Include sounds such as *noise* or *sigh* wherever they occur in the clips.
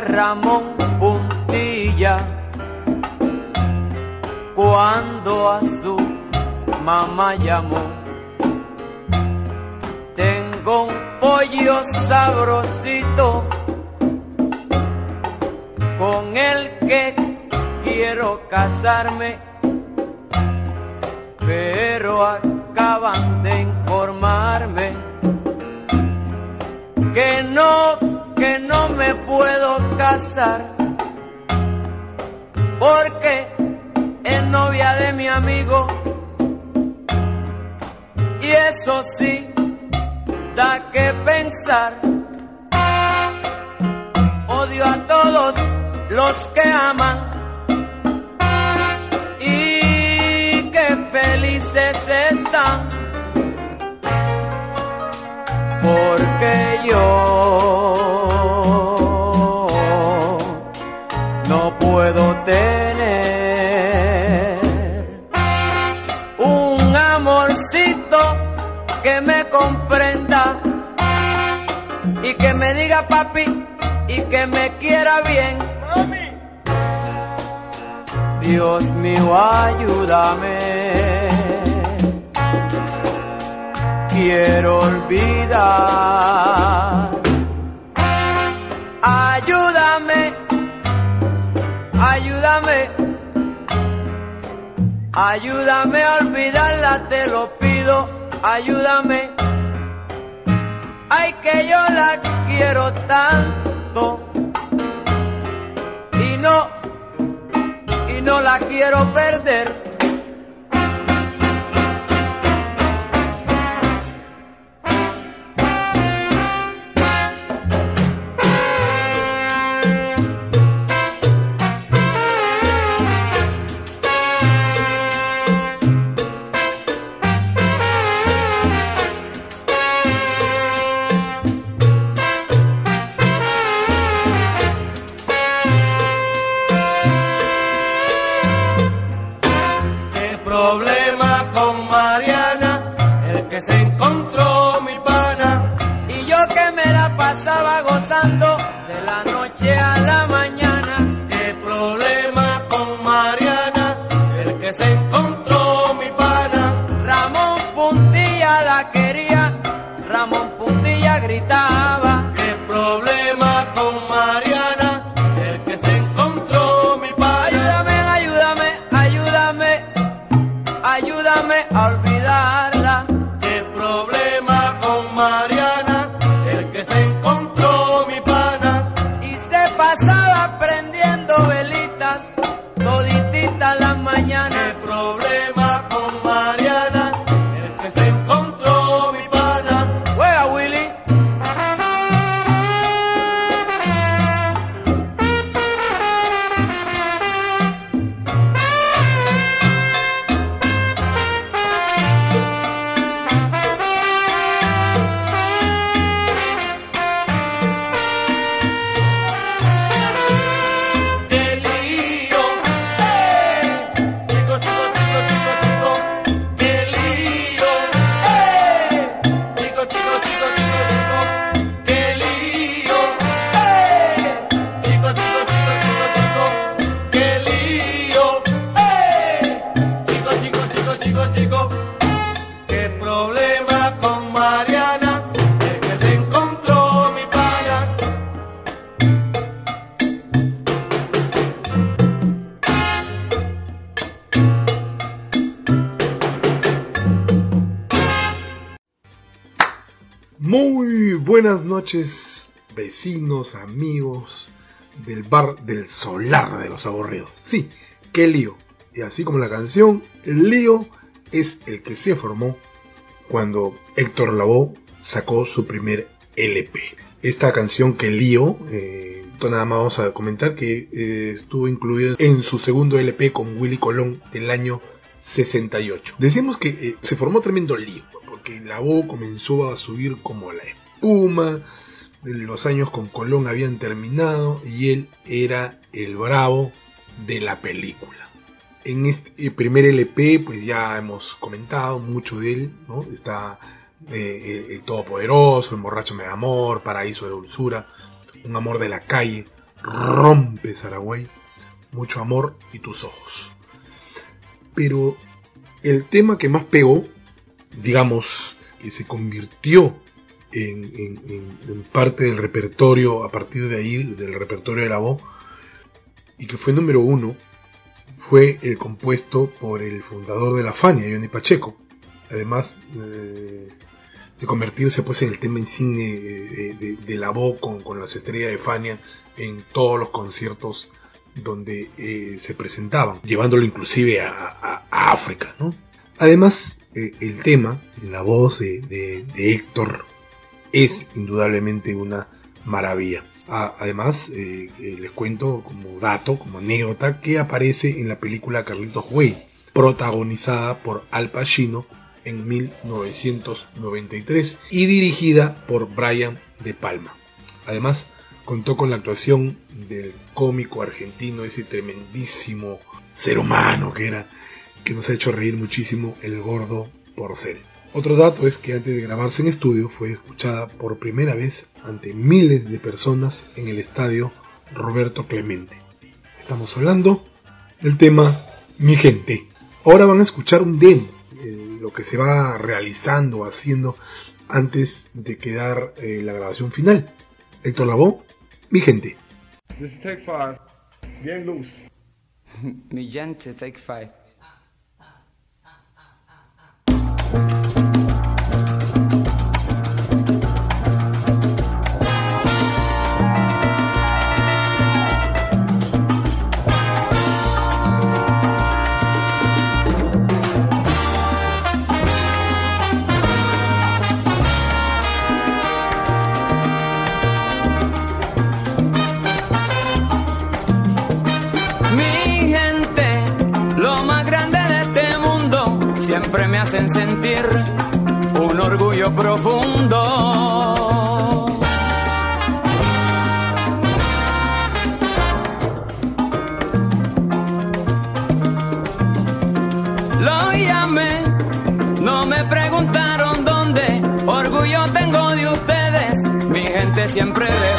Ramón Puntilla cuando a su mamá llamó. Tengo un pollo sabrosito con el que quiero casarme, pero acaban de informarme que no que no me puedo casar porque es novia de mi amigo y eso sí da que pensar. Odio a todos los que aman y que felices están porque yo puedo tener un amorcito que me comprenda y que me diga papi y que me quiera bien. Dios mío, ayúdame. Quiero olvidar. Ayúdame ayúdame, ayúdame a olvidarla, te lo pido, ayúdame. Ay, que yo la quiero tanto y no, no la quiero perder. Noches, vecinos, amigos del bar del solar de los aburridos. Sí, qué lío. Y así como la canción, el lío es el que se formó cuando Héctor Lavoe sacó su primer LP. Esta canción que lío, eh, nada más vamos a comentar que eh, estuvo incluida en su segundo LP con Willy Colón del año 68. Decimos que eh, se formó tremendo lío, porque Lavoe comenzó a subir como la los años con Colón habían terminado y él era el bravo de la película. En este primer LP, pues ya hemos comentado mucho de él, ¿no? Está eh, el, Todopoderoso, Emborráchame de Amor, Paraíso de Dulzura, Un Amor de la Calle, Rompe Saragüey, Mucho Amor y Tus Ojos. Pero el tema que más pegó, digamos, que se convirtió en, parte del repertorio, a partir de ahí, del repertorio de la voz, y que fue número uno, fue el compuesto por el fundador de la Fania, Johnny Pacheco. Además eh, de convertirse pues en el tema insigne de, la voz con, las estrellas de Fania en todos los conciertos donde eh, se presentaban, llevándolo inclusive a, África. Además, eh, el tema, la voz de Héctor, es indudablemente una maravilla. Además, eh, eh, les cuento como dato, como anécdota, que aparece en la película Carlitos Way, protagonizada por Al Pacino en 1993 y dirigida por Brian De Palma. Además, contó con la actuación del cómico argentino, ese tremendísimo ser humano que era, que nos ha hecho reír muchísimo, el gordo Porcel. Otro dato es que antes de grabarse en estudio fue escuchada por primera vez ante miles de personas en el estadio Roberto Clemente. Estamos hablando del tema Mi gente. Ahora van a escuchar un demo, eh, lo que se va realizando, haciendo antes de quedar eh, la grabación final. Héctor Lavoe, Mi gente. This is take five. Bien loose. *laughs* Mi gente, take five. Un orgullo profundo. Lo llamé, no me preguntaron dónde, orgullo tengo de ustedes, mi gente siempre responde.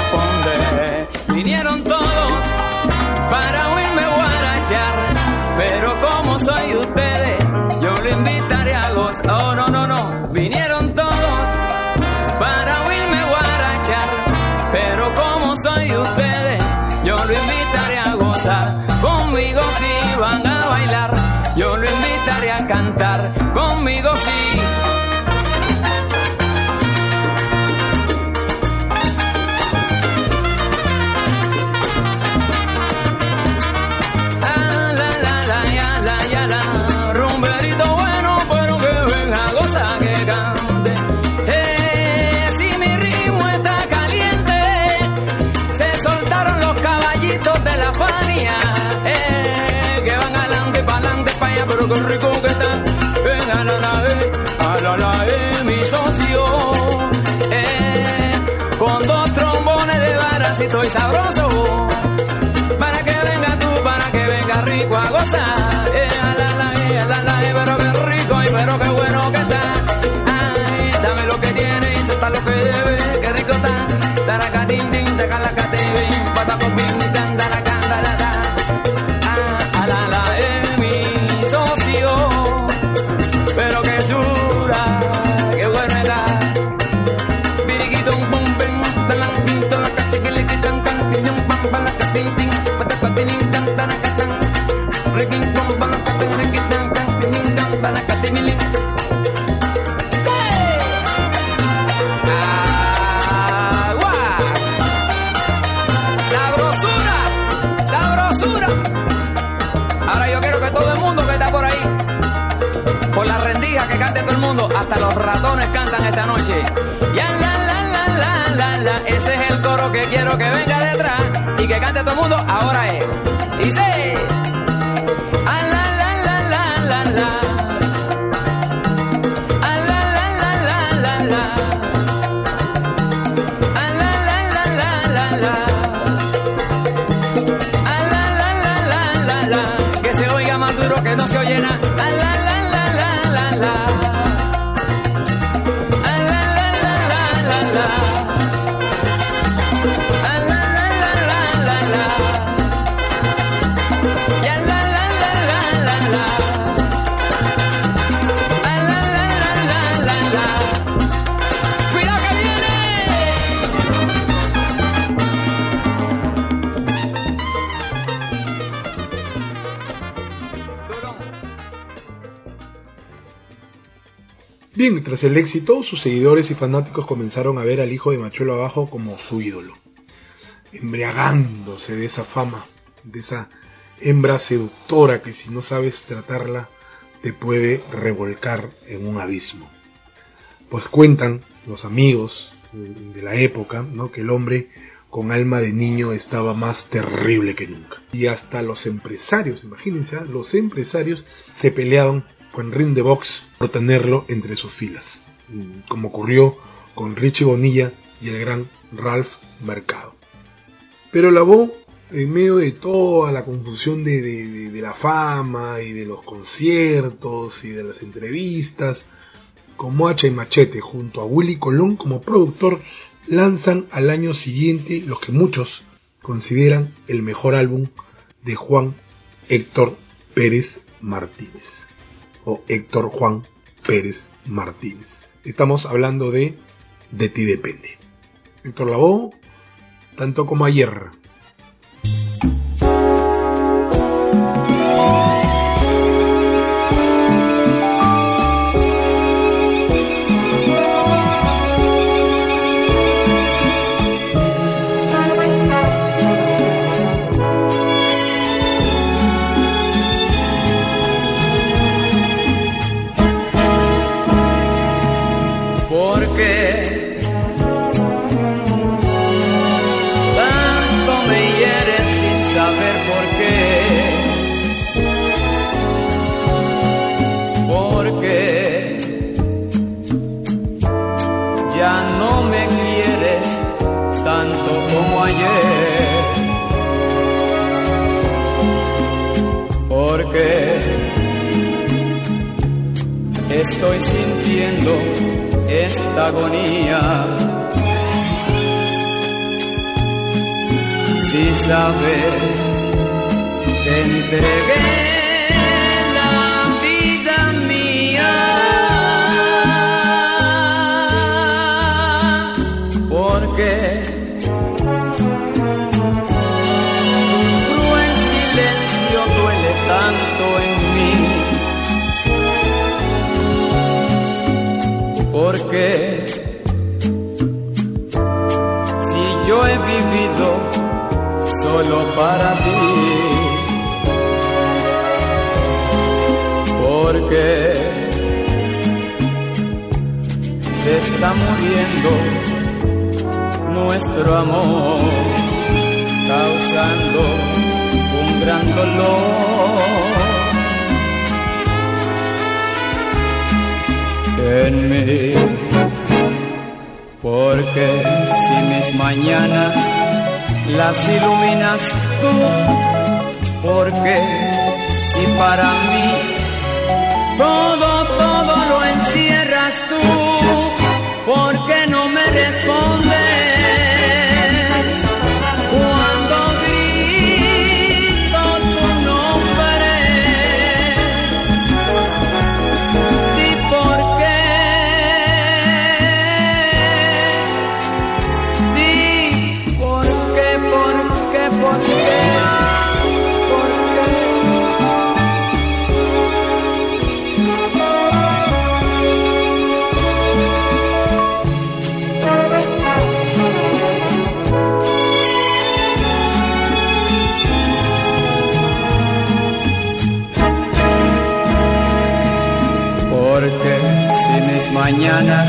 Tras el éxito, sus seguidores y fanáticos comenzaron a ver al hijo de Machuelo Abajo como su ídolo, embriagándose de esa fama, de esa hembra seductora que si no sabes tratarla te puede revolcar en un abismo. Pues cuentan los amigos de la época, ¿no? que el hombre con alma de niño estaba más terrible que nunca. Y hasta los empresarios, imagínense, ¿ah? los empresarios se peleaban con ring de box por tenerlo entre sus filas, como ocurrió con Richie Bonilla y el gran Ralph Mercado. Pero la voz, en medio de toda la confusión de la fama y de los conciertos y de las entrevistas, como Hacha y Machete junto a Willy Colón como productor, lanzan al año siguiente lo que muchos consideran el mejor álbum de Juan Héctor Pérez Martínez o Héctor Juan Pérez Martínez. Estamos hablando de De ti depende. Héctor Lavoe, tanto como ayer. Estoy sintiendo esta agonía. Si sabes, te entregué para ti, porque se está muriendo nuestro amor, causando un gran dolor. en mí. Porque si mis mañanas las iluminas porque si para mí todo, todo lo encierras tú, porque no me respondes mañanas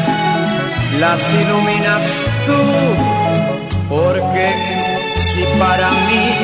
las iluminas tú, porque si para mí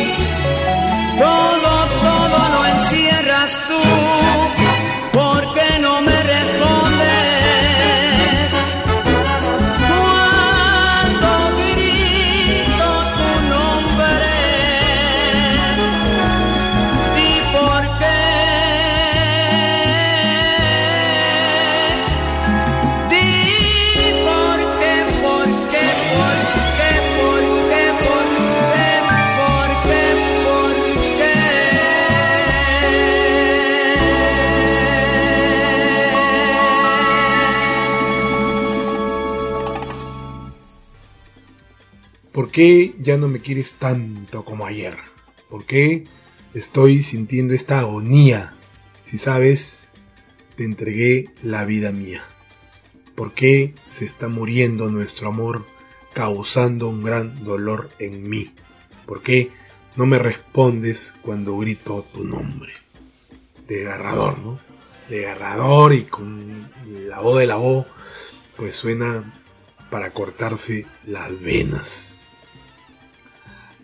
qué ya no me quieres tanto como ayer? ¿Por qué estoy sintiendo esta agonía? Si sabes, te entregué la vida mía. ¿Por qué se está muriendo nuestro amor causando un gran dolor en mí? ¿Por qué no me respondes cuando grito tu nombre? Desgarrador, ¿no? Desgarrador y con la voz de la voz, pues suena para cortarse las venas.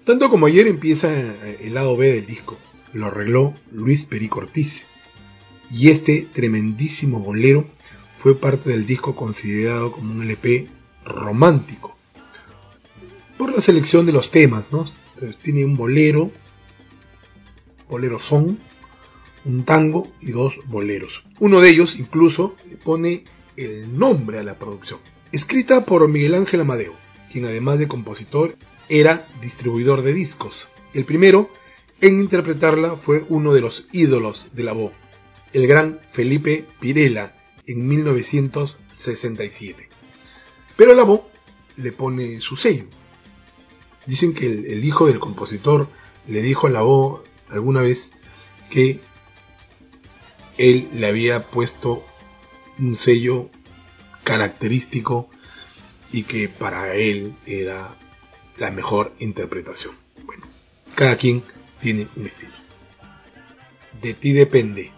Tanto como ayer empieza eh, el lado B del disco. Lo arregló Luis Perico Ortiz. Y este tremendísimo bolero fue parte del disco considerado como un LP romántico. Por la selección de los temas, ¿no? Tiene un bolero, bolero son, un tango y dos boleros. Uno de ellos incluso pone el nombre a la producción. Escrita por Miguel Ángel Amadeo, quien además de compositor era distribuidor de discos. El primero en interpretarla fue uno de los ídolos de la voz, el gran Felipe Pirela, en 1967. Pero la voz le pone su sello. Dicen que el, hijo del compositor le dijo a la voz alguna vez que él le había puesto un sello característico y que para él era la mejor interpretación. Bueno, cada quien tiene un estilo. De ti depende.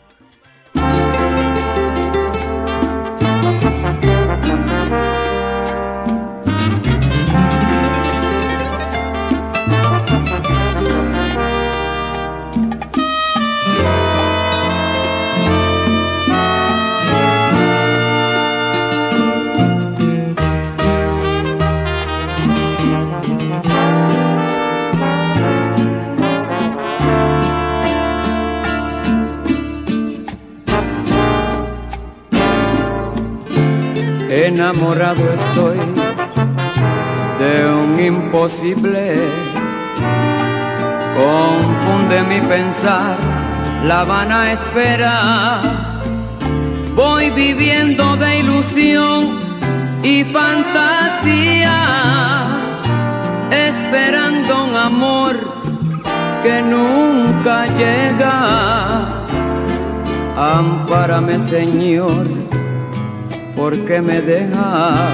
Enamorado estoy de un imposible. Confunde mi pensar la vana espera. Voy viviendo de ilusión y fantasía, esperando un amor que nunca llega. Ampárame, Señor ¿por qué me deja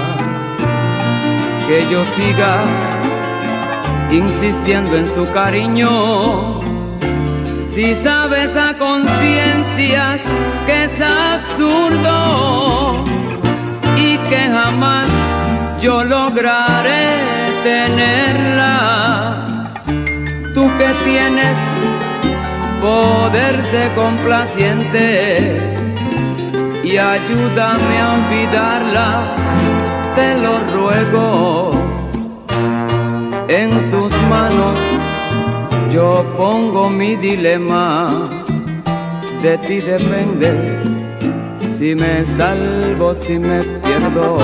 que yo siga insistiendo en su cariño? Si sabes a conciencias que es absurdo y que jamás yo lograré tenerla, tú que tienes poder de complaciente y ayúdame a olvidarla, te lo ruego. En tus manos yo pongo mi dilema, de ti depende si me salvo, si me pierdo.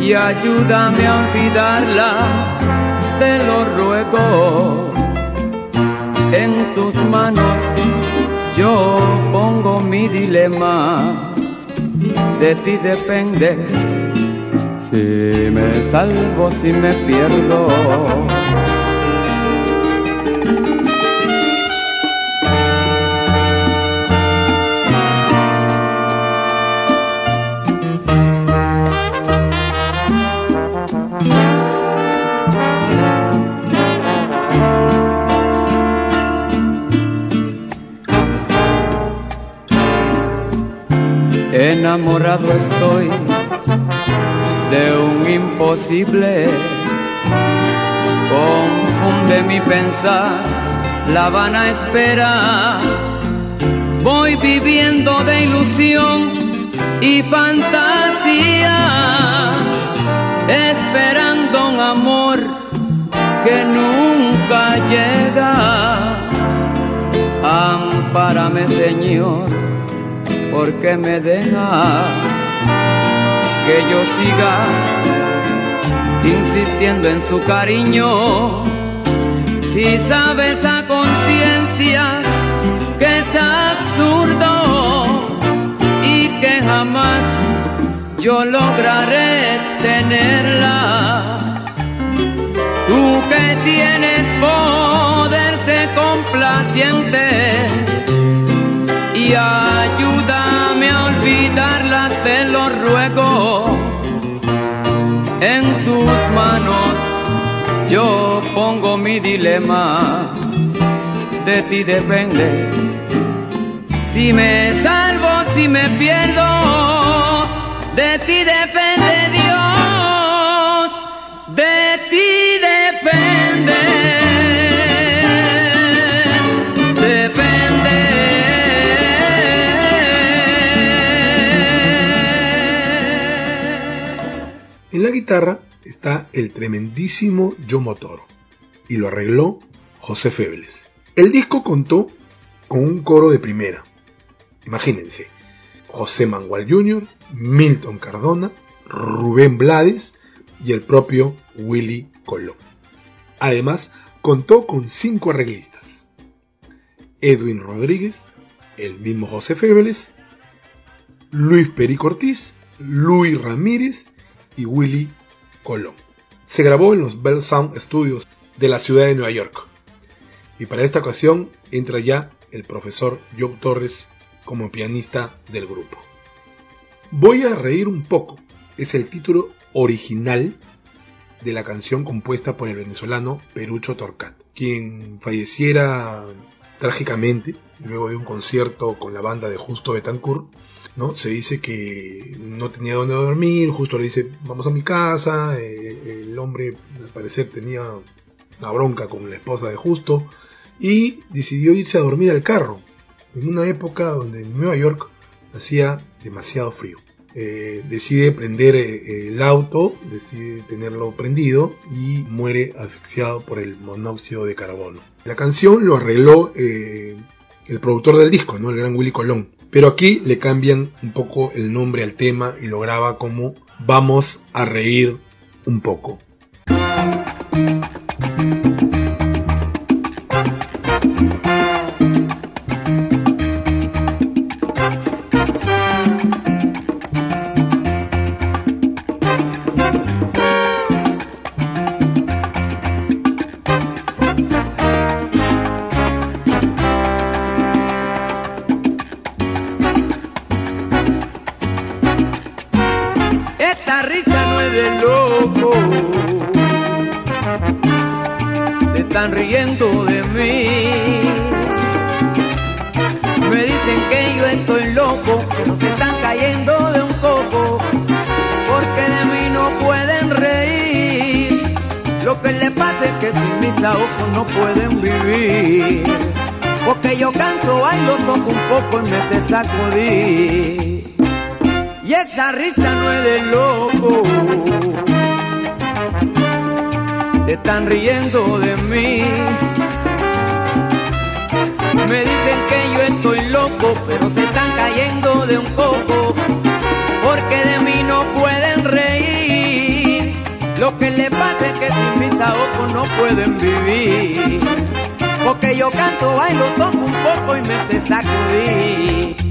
Y ayúdame a olvidarla, te lo ruego. En tus manos yo pongo mi dilema, de ti depende si me salvo, si me pierdo. Estoy de un imposible. Confunde mi pensar, la vana espera. Voy viviendo de ilusión y fantasía, esperando un amor que nunca llega. Ampárame, Señor, porque me deja que yo siga insistiendo en su cariño. Si sabes a conciencia que es absurdo y que jamás yo lograré tenerla. Tú que tienes poder complaciente y olvidarla, te lo ruego. En tus manos yo pongo mi dilema, de ti depende. Si me salvo, si me pierdo, de ti depende está el tremendísimo Yomo Toro y lo arregló José Febles. El disco contó con un coro de primera. Imagínense, José Mangual Jr., Milton Cardona, Rubén Blades y el propio Willy Colón. Además, contó con cinco arreglistas. Edwin Rodríguez, el mismo José Febles, Luis Perico Ortiz, Luis Ramírez y Willy Colón. Se grabó en los Bell Sound Studios de la ciudad de Nueva York. Y para esta ocasión entra ya el profesor Joe Torres como pianista del grupo. Voy a reír un poco. Es el título original de la canción compuesta por el venezolano Perucho Torcat, quien falleciera trágicamente luego de un concierto con la banda de Justo Betancourt ¿no? Se dice que no tenía dónde dormir, justo le dice, vamos a mi casa, eh, el hombre al parecer tenía una bronca con la esposa de Justo y decidió irse a dormir al carro, en una época donde en Nueva York hacía demasiado frío. Eh, decide prender eh, el auto, decide tenerlo prendido y muere asfixiado por el monóxido de carbono. La canción lo arregló el productor del disco, ¿no? el gran Willy Colón. Pero aquí le cambian un poco el nombre al tema y lo graba como Vamos a reír un poco. Ojos no pueden vivir. Porque yo canto, bailo, toco un poco y me sé sacudir. Y esa risa no es de loco. Se están riendo de mí. Me dicen que yo estoy loco, pero se están cayendo de un coco. Porque de mí no pueden que sin mis ahogos no pueden vivir. Porque yo canto, bailo, toco un poco y me sé sacudir.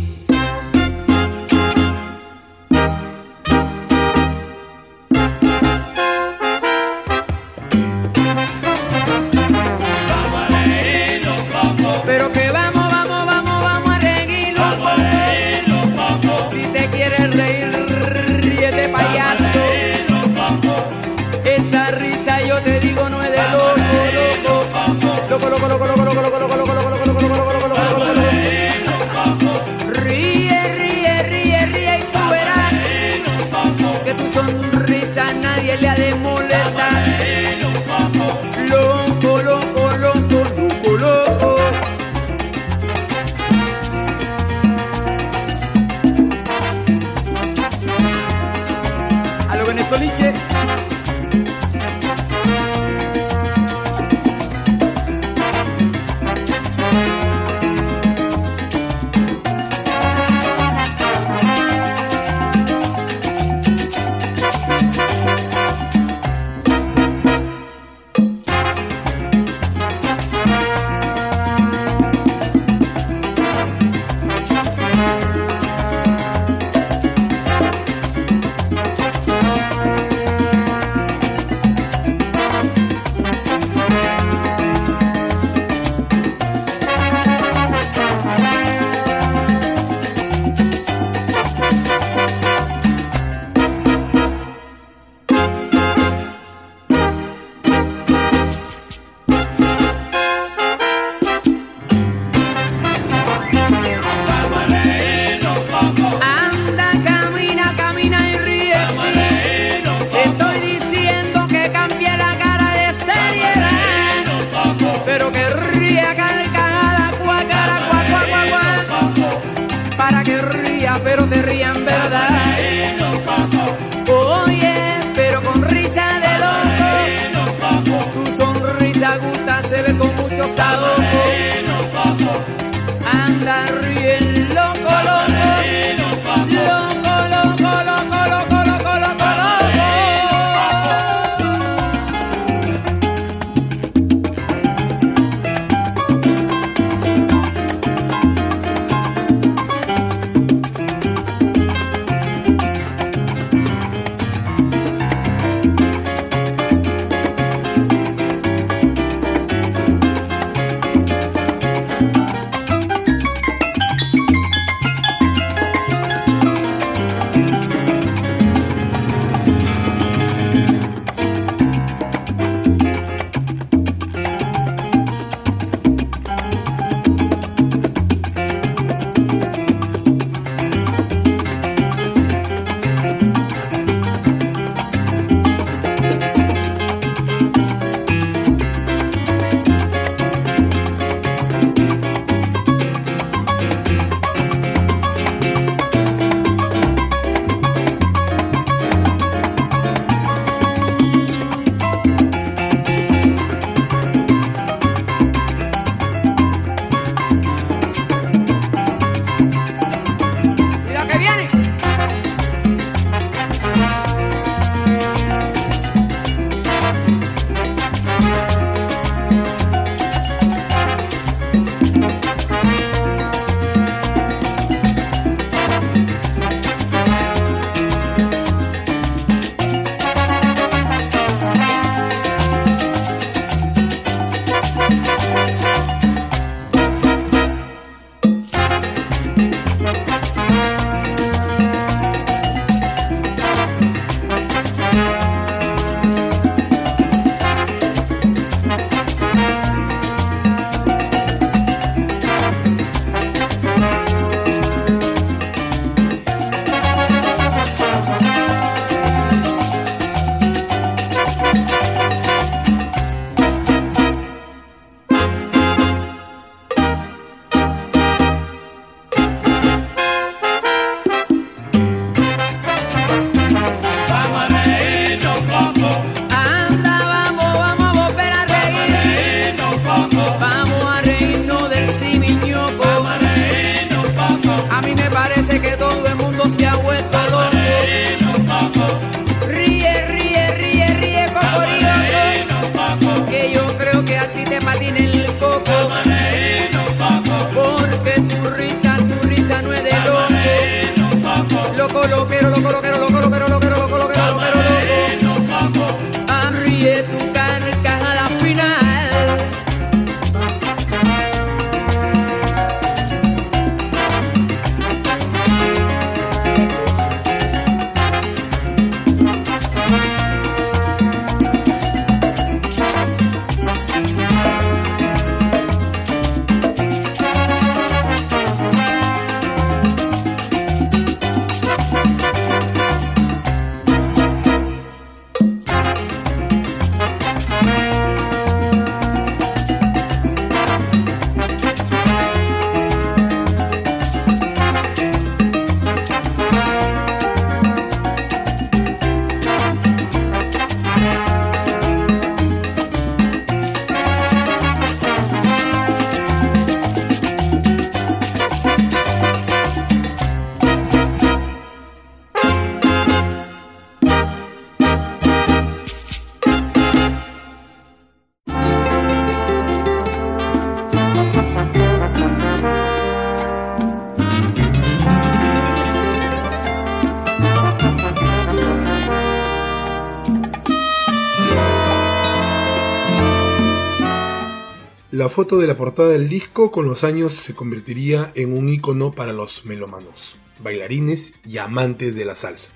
Foto de la portada del disco con los años se convertiría en un icono para los melómanos, bailarines y amantes de la salsa.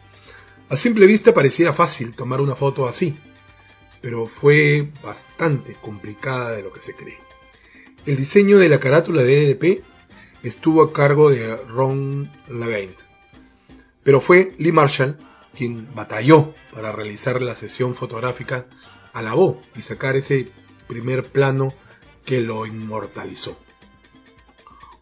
A simple vista pareciera fácil tomar una foto así, pero fue bastante complicada de lo que se cree. El diseño de la carátula del LP estuvo a cargo de Ron Levine, pero fue Lee Marshall quien batalló para realizar la sesión fotográfica, alabó y sacar ese primer plano que lo inmortalizó.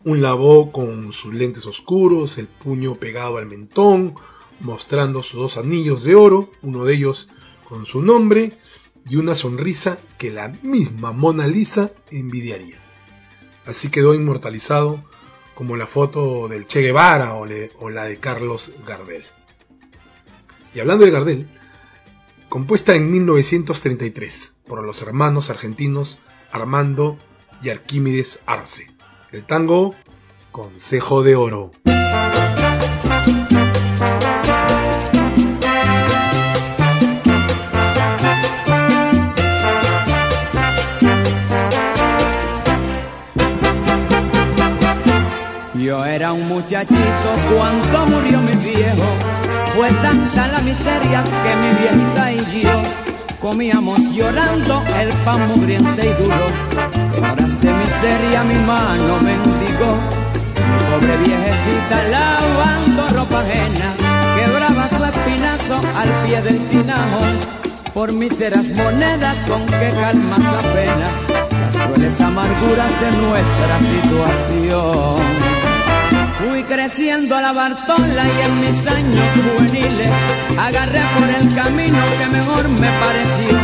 Un lavó con sus lentes oscuros, el puño pegado al mentón, mostrando sus dos anillos de oro, uno de ellos con su nombre, y una sonrisa que la misma Mona Lisa envidiaría. Así quedó inmortalizado como la foto del Che Guevara o, la de Carlos Gardel. Y hablando de Gardel, compuesta en 1933 por los hermanos argentinos Armando y Arquímedes Arce. El tango Consejo de Oro. Yo era un muchachito cuando murió mi viejo. Fue tanta la miseria que mi viejita y yo comíamos llorando el pan mugriente y duro. En horas de miseria mi mano mendigó. Mi pobre viejecita lavando ropa ajena, quebraba su espinazo al pie del tinajo. Por miseras monedas con que calma su pena las crueles amarguras de nuestra situación. Fui creciendo a la Bartola y en mis años juveniles agarré por el camino que mejor me pareció.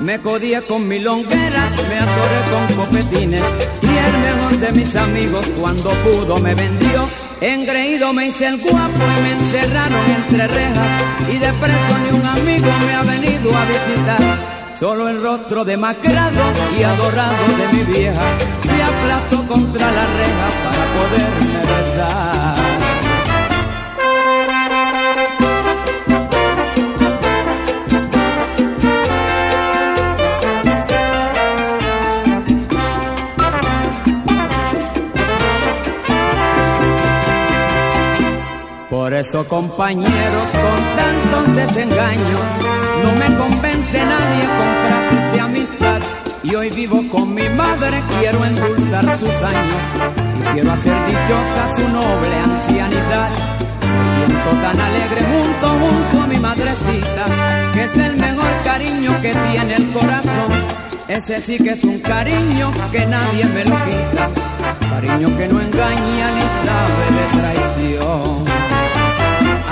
Me codía con milongueras, me atoré con copetines y el mejor de mis amigos cuando pudo me vendió. Engreído me hice el guapo y me encerraron entre rejas y de preso ni un amigo me ha venido a visitar. Solo el rostro demacrado y adorado de mi vieja se aplastó contra la reja para poderme besar. Por eso compañeros con tantos desengaños no me convence nadie con frases de amistad. Y hoy vivo con mi madre, quiero endulzar sus años. Y quiero hacer dichosa su noble ancianidad. Me siento tan alegre junto, junto a mi madrecita, que es el mejor cariño que tiene el corazón. Ese sí que es un cariño que nadie me lo quita. Cariño que no engaña ni sabe de traición.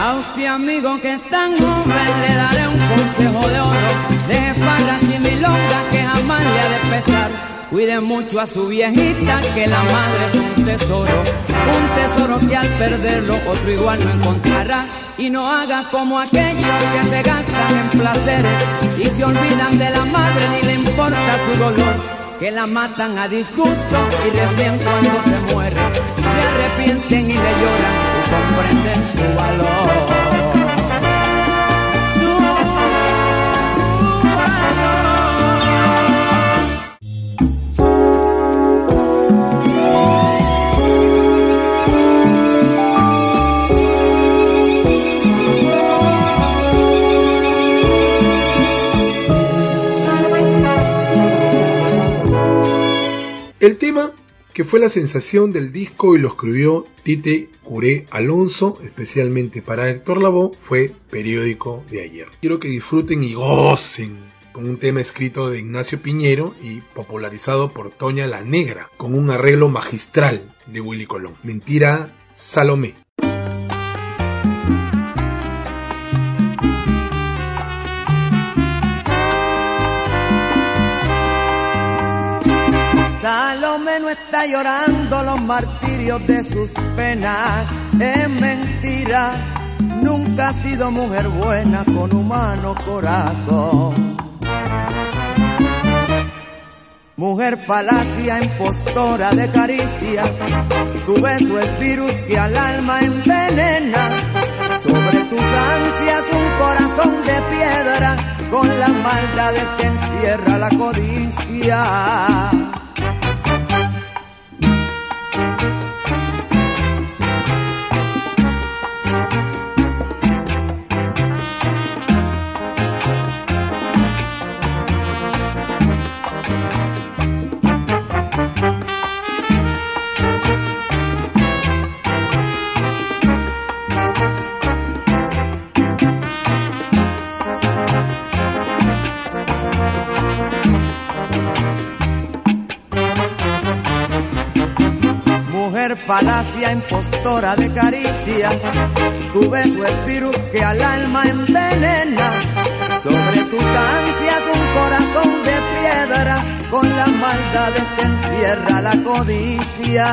A usted amigo que es tan joven le daré un consejo de oro. Deje farras y milongas que jamás le ha de pesar. Cuide mucho a su viejita que la madre es un tesoro. Un tesoro que al perderlo otro igual no encontrará. Y no haga como aquellos que se gastan en placeres y se olvidan de la madre ni le importa su dolor que la matan a disgusto y recién cuando se muere se arrepienten y le lloran comprenden su valor. El tema que fue la sensación del disco y lo escribió Tite Curé Alonso, especialmente para Héctor Lavoe, fue Periódico de ayer. Quiero que disfruten y gocen con un tema escrito de Ignacio Piñero y popularizado por Toña la Negra, con un arreglo magistral de Willy Colón. Mentira Salomé. No está llorando los martirios de sus penas, es mentira. Nunca ha sido mujer buena con humano corazón. Mujer falacia, impostora de caricias, tu beso es virus que al alma envenena. Sobre tus ansias un corazón de piedra, con las maldades que encierra la codicia. Thank you. Falacia impostora de caricias, tu beso es virus que al alma envenena. Sobre tus ansias un corazón de piedra, con la maldad que encierra la codicia.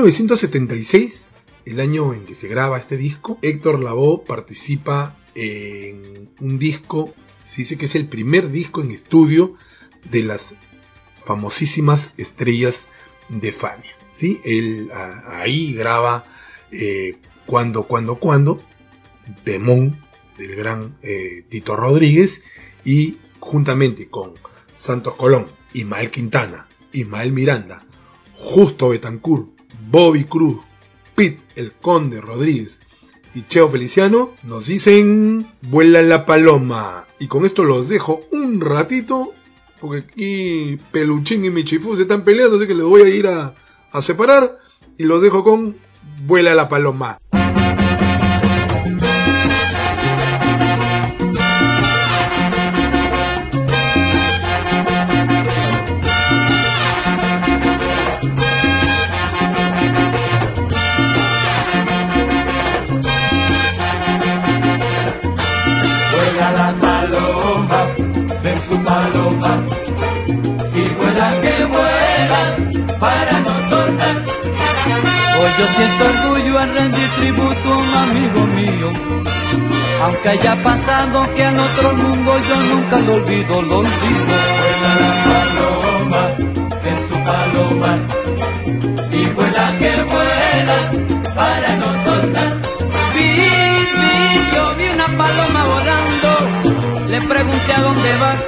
1976, el año en que se graba este disco, Héctor Lavoe participa en un disco, se dice que es el primer disco en estudio de las famosísimas estrellas de Fania. ¿sí? Él ahí graba eh, Cuando, Cuando, Cuando, Demón del gran eh, Tito Rodríguez y juntamente con Santos Colón, Ismael Quintana, Ismael Miranda, Justo Betancourt, Bobby Cruz, Pete el Conde Rodríguez y Cheo Feliciano nos dicen vuela la paloma. Y con esto los dejo un ratito porque aquí Peluchín y Michifú se están peleando, así que les voy a ir a, a separar y los dejo con vuela la paloma. Yo siento orgullo al rendir tributo a un amigo mío. Aunque haya pasado que en otro mundo yo nunca lo olvido, lo olvido. Vuela la paloma de su paloma y vuela que vuela para no tornar. Vi, vi, yo vi una paloma volando, le pregunté a dónde vas.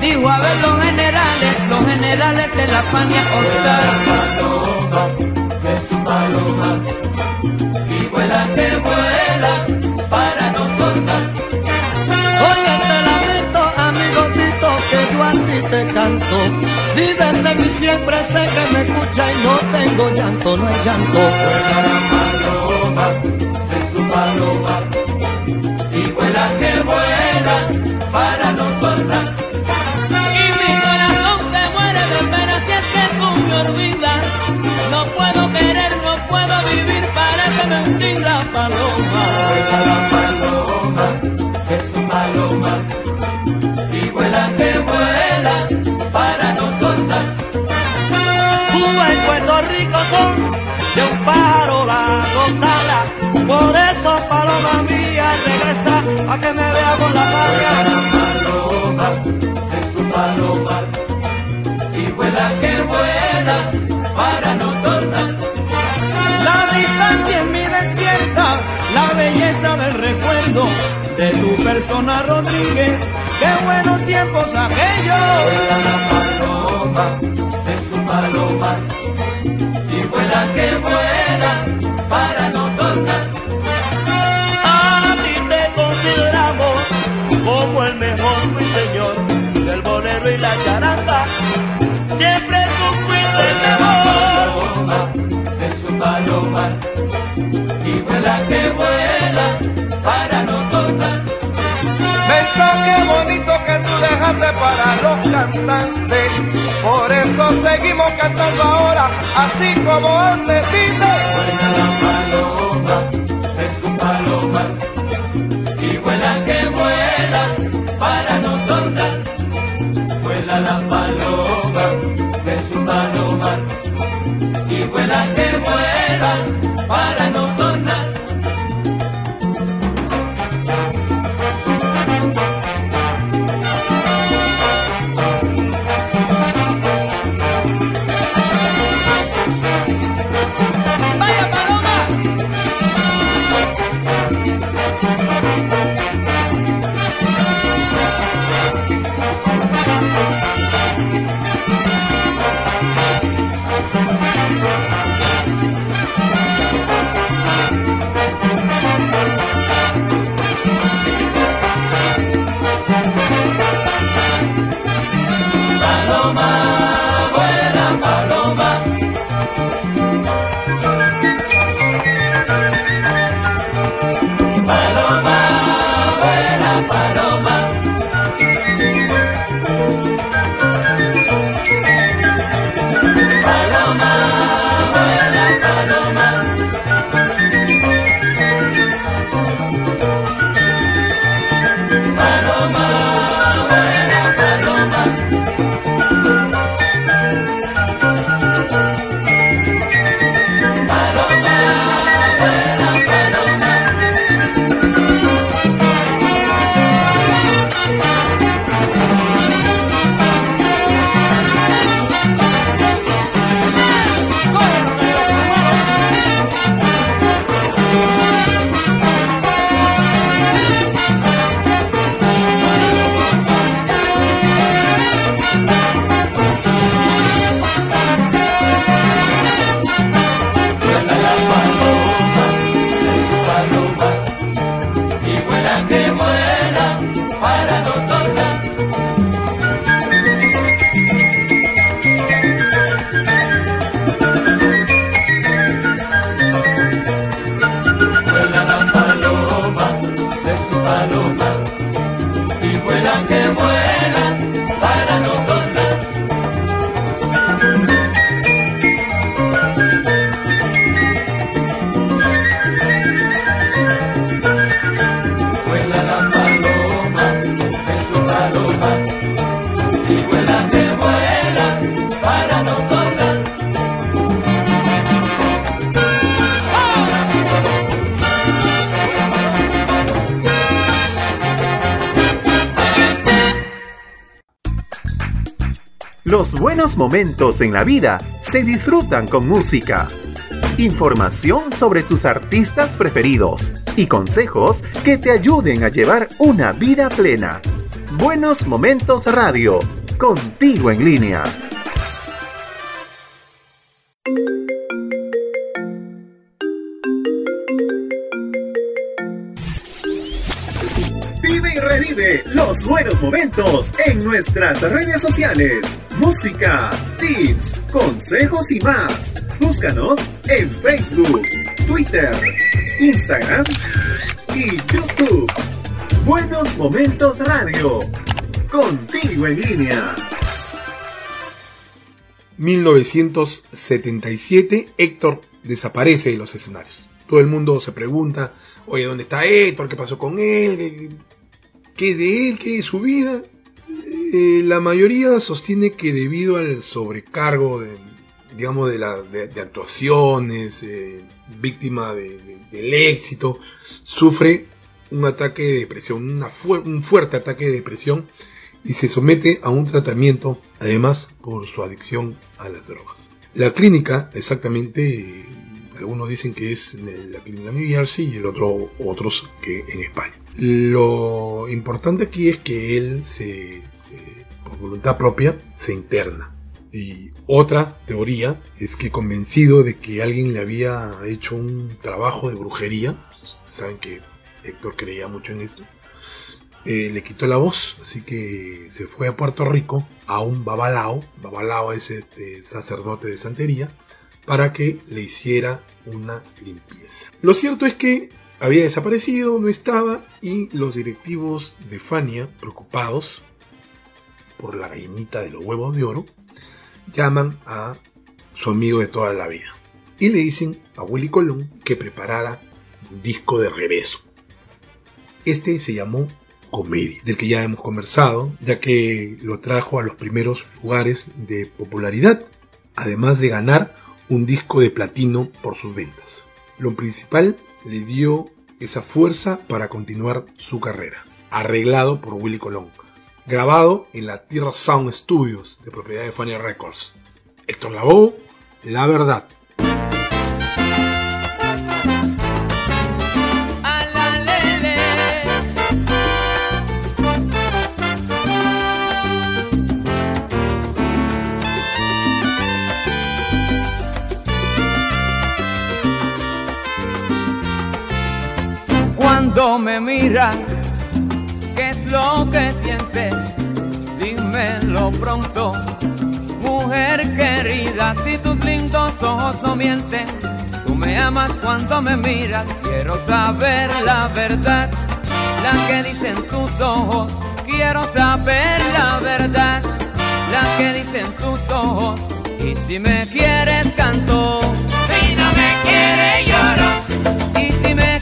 Dijo a ver los generales, los generales de la Fania Oscar paloma y vuela que vuela para no cortar. Oye, te lamento, amigo Tito, que yo a ti te canto. En mi siempre, sé que me escucha y no tengo llanto, no hay llanto. Vuela la paloma de su paloma belleza del recuerdo de tu persona, Rodríguez. Qué buenos tiempos aquellos. Vuela la paloma de su paloma y vuela que vuela para no tornar. A ti te consideramos como el mejor señor del bolero y la charanga. Siempre tú fuiste el mejor. De su paloma y vuela que dejaste para los cantantes, por eso seguimos cantando ahora, así como antes. Los buenos momentos en la vida se disfrutan con música. Información sobre tus artistas preferidos y consejos que te ayuden a llevar una vida plena. Buenos Momentos Radio, contigo en línea. Buenos momentos en nuestras redes sociales. Música, tips, consejos y más. Búscanos en Facebook, Twitter, Instagram y YouTube. Buenos Momentos Radio. Contigo en línea. 1977, Héctor desaparece de los escenarios. Todo el mundo se pregunta, oye, ¿dónde está Héctor? ¿Qué pasó con él? ¿Qué, qué es de él? ¿Qué es su vida? Eh, la mayoría sostiene que debido al sobrecargo de, digamos, de, de, de actuaciones, eh, víctima de- de- del éxito, sufre un ataque de depresión, un fuerte ataque de depresión y se somete a un tratamiento, además por su adicción a las drogas. La clínica, exactamente, algunos dicen que es la clínica New Jersey y el otro, otros que en España. Lo importante aquí es que él se, se- por voluntad propia, se interna. Y otra teoría es que convencido de que alguien le había hecho un trabajo de brujería, saben que Héctor creía mucho en esto, eh, le quitó la voz, así que se fue a Puerto Rico a un babalao, babalao es este sacerdote de santería, para que le hiciera una limpieza. Lo cierto es que había desaparecido, no estaba, y los directivos de Fania, preocupados por la gallinita de los huevos de oro, llaman a su amigo de toda la vida y le dicen a Willy Colón que preparara un disco de regreso. Este se llamó Comedia, del que ya hemos conversado, ya que lo trajo a los primeros lugares de popularidad, además de ganar un disco de platino por sus ventas. Lo principal le dio esa fuerza para continuar su carrera, arreglado por Willy Colón, grabado en la Tierra Sound Studios de propiedad de Fania Records. Héctor Lavoe, La Verdad. Cuando me miras, ¿qué es lo que sientes? Dímelo pronto, mujer querida, si tus lindos ojos no mienten. Tú me amas cuando me miras, quiero saber la verdad, la que dicen tus ojos, quiero saber la verdad, la que dicen tus ojos, y si me quieres canto, si no me quieres lloro, y si me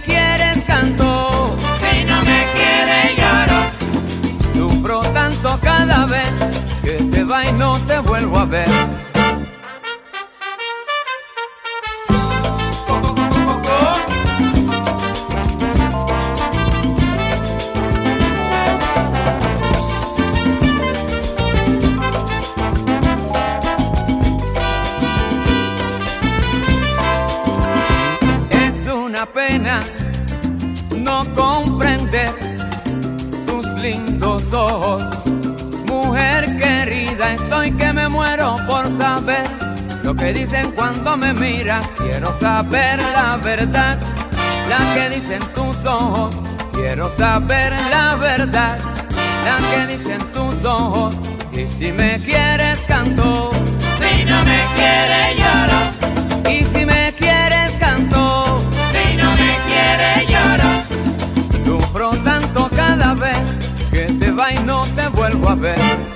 cada vez que te va y no te vuelvo a ver. Es una pena no comprender tus lindos ojos. Estoy que me muero por saber lo que dicen cuando me miras. Quiero saber la verdad, la que dicen tus ojos. Quiero saber la verdad, la que dicen tus ojos. Y si me quieres canto, Si no me quiere lloro, y si me quieres canto, si no me quiere lloro, sufro tanto cada vez que te va y no te vuelvo a ver.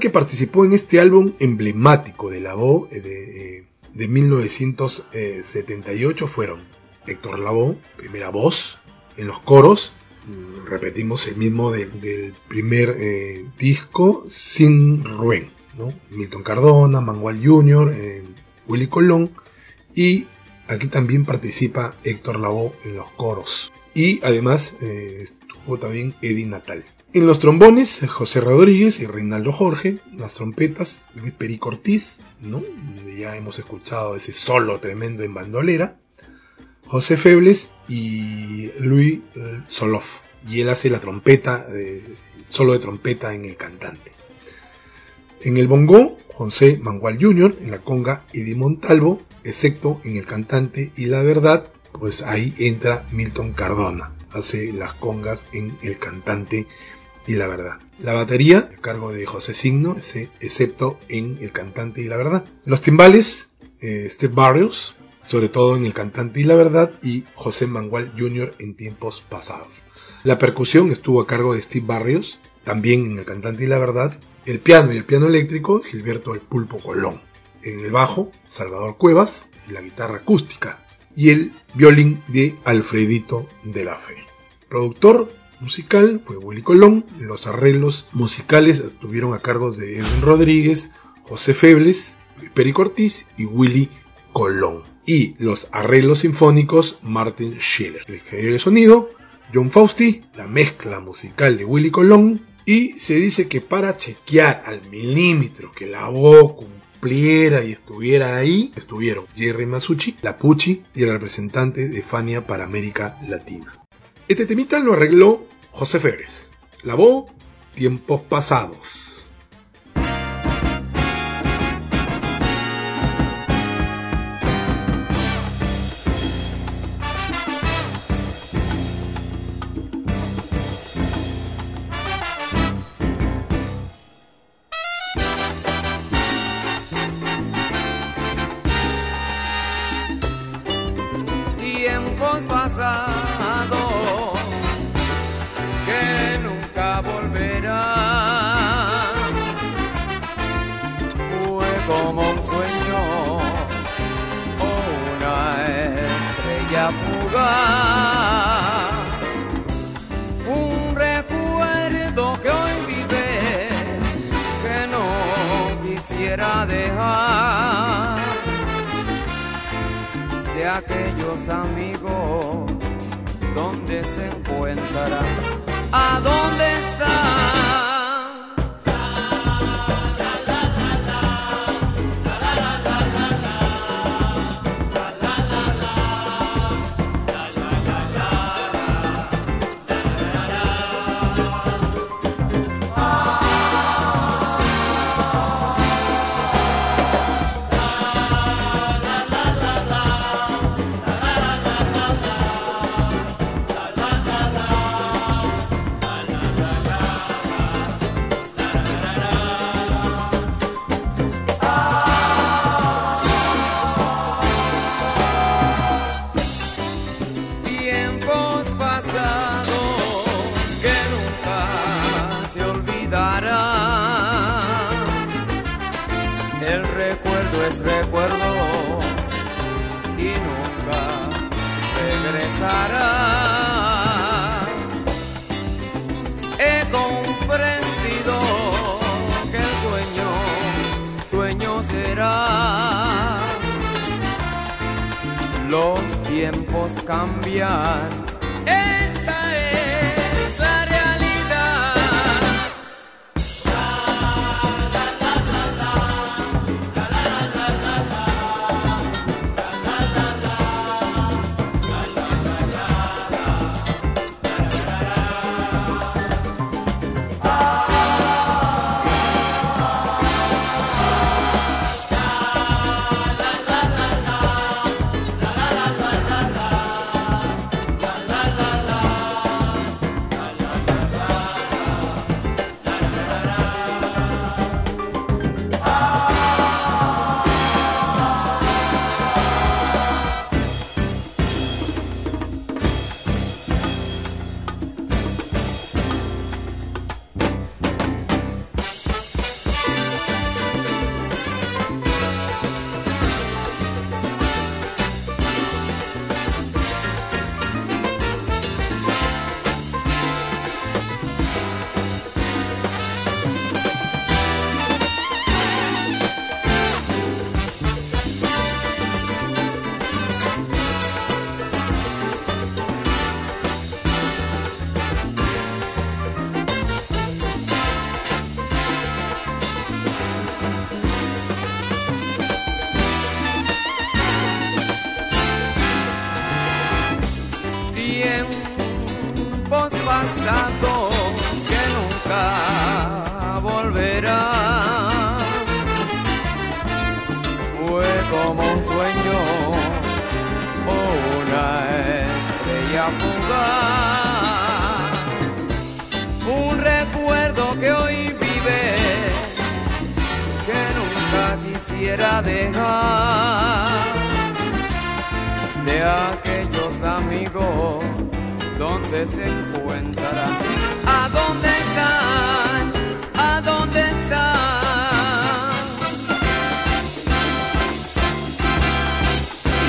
Que participó en este álbum emblemático de la eh, de, eh, de 1978 fueron Héctor Lavoe, primera voz, en los coros, mm, repetimos el mismo de- del primer eh, disco, Sin Ruen, ¿no? Milton Cardona, Manuel Jr., eh, Willy Colón, y aquí también participa Héctor Lavoe en los coros. Y además eh, estuvo también Eddie Natal. En los trombones, José Rodríguez y Reinaldo Jorge. Las trompetas, Luis Perico Ortiz, ¿no? Ya hemos escuchado ese solo tremendo en bandolera. José Febles y Luis eh, Soloff. Y él hace la trompeta, eh, solo de trompeta en el cantante. En el bongo, José Mangual Jr., en la conga Eddie Montalvo, excepto en el cantante y la verdad, pues ahí entra Milton Cardona, hace las congas en el cantante y la verdad. La batería, a cargo de José Signo, excepto en el cantante y la verdad. Los timbales, eh, Steve Barrios, sobre todo en El Cantante y la Verdad y José Mangual Jr. en tiempos pasados. La percusión estuvo a cargo de Steve Barrios, también en El Cantante y la Verdad, el piano y el piano eléctrico Gilberto El Pulpo Colón, en el bajo Salvador Cuevas y la guitarra acústica, y el violín de Alfredito de la Fe. Productor musical fue Willy Colón, los arreglos musicales estuvieron a cargo de Edwin Rodríguez, José Febles, Perico Ortiz y Willy Colón. Y los arreglos sinfónicos Martin Schiller. El ingeniero de sonido John Fausti, la mezcla musical de Willy Colón. Y se dice que para chequear al milímetro que la voz cumpliera y estuviera ahí, estuvieron Jerry Masucci, la Pucci y el representante de Fania para América Latina. Este temita lo arregló José Febres. La voz, tiempos pasados. Quisiera dejar de aquellos amigos, ¿dónde se encuentran? ¿A dónde están? ¿A dónde están?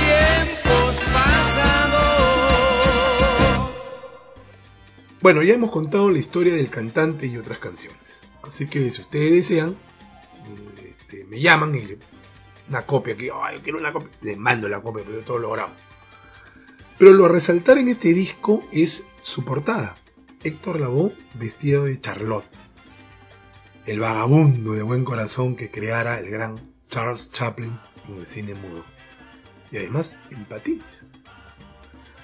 Tiempos pasados. Bueno, ya hemos contado la historia del cantante y otras canciones. Así que si ustedes desean, eh, este, me llaman y una copia, que ay, quiero una copia, les mando la copia, pero todo lo grabo. Pero lo a resaltar en este disco es su portada. Héctor Lavoe vestido de Charlotte. El vagabundo de buen corazón que creara el gran Charles Chaplin en el cine mudo. Y además en patines.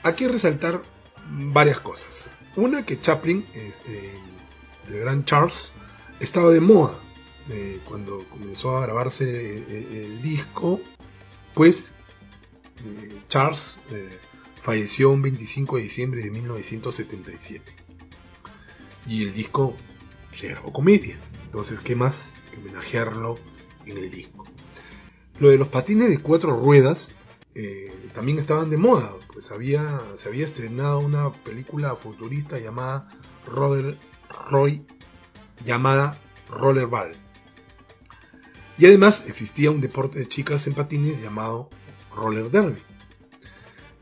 Aquí resaltar varias cosas. Una que Chaplin, este, el gran Charles, estaba de moda eh, cuando comenzó a grabarse el, el- el disco, pues eh, Charles eh, falleció un 25 de diciembre de 1977 y el disco se grabó comedia. Entonces, ¿qué más que homenajearlo en el disco? Lo de los patines de cuatro ruedas eh, también estaban de moda, pues había, se había estrenado una película futurista llamada Roder, Roy, llamada Rollerball. Y además existía un deporte de chicas en patines llamado Roller Derby.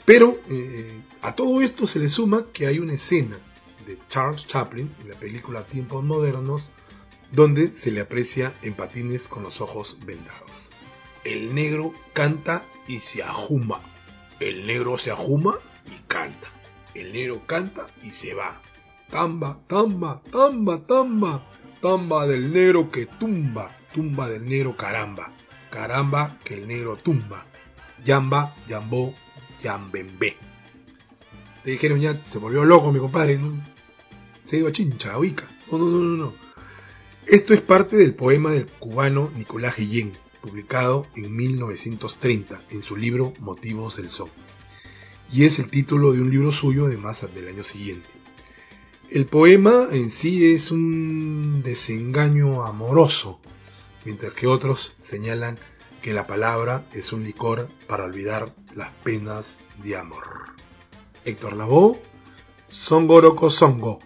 Pero eh, a todo esto se le suma que hay una escena de Charles Chaplin en la película Tiempos Modernos donde se le aprecia en patines con los ojos vendados. El negro canta y se ajuma. El negro se ajuma y canta. El negro canta y se va. Tamba, tamba, tamba, tamba. Tamba del negro que tumba. Tumba del negro caramba. Caramba que el negro tumba. Yamba, yambó, yambembe. Te dijeron ya, se volvió loco mi compadre. Se iba chincha, uica. No, no, no, no, no. Esto es parte del poema del cubano Nicolás Guillén, publicado en 1930 en su libro Motivos del Son. Y es el título de un libro suyo además del año siguiente. El poema en sí es un desengaño amoroso, mientras que otros señalan que la palabra es un licor para olvidar las penas de amor. Héctor Lavoe, Songoroco Songo.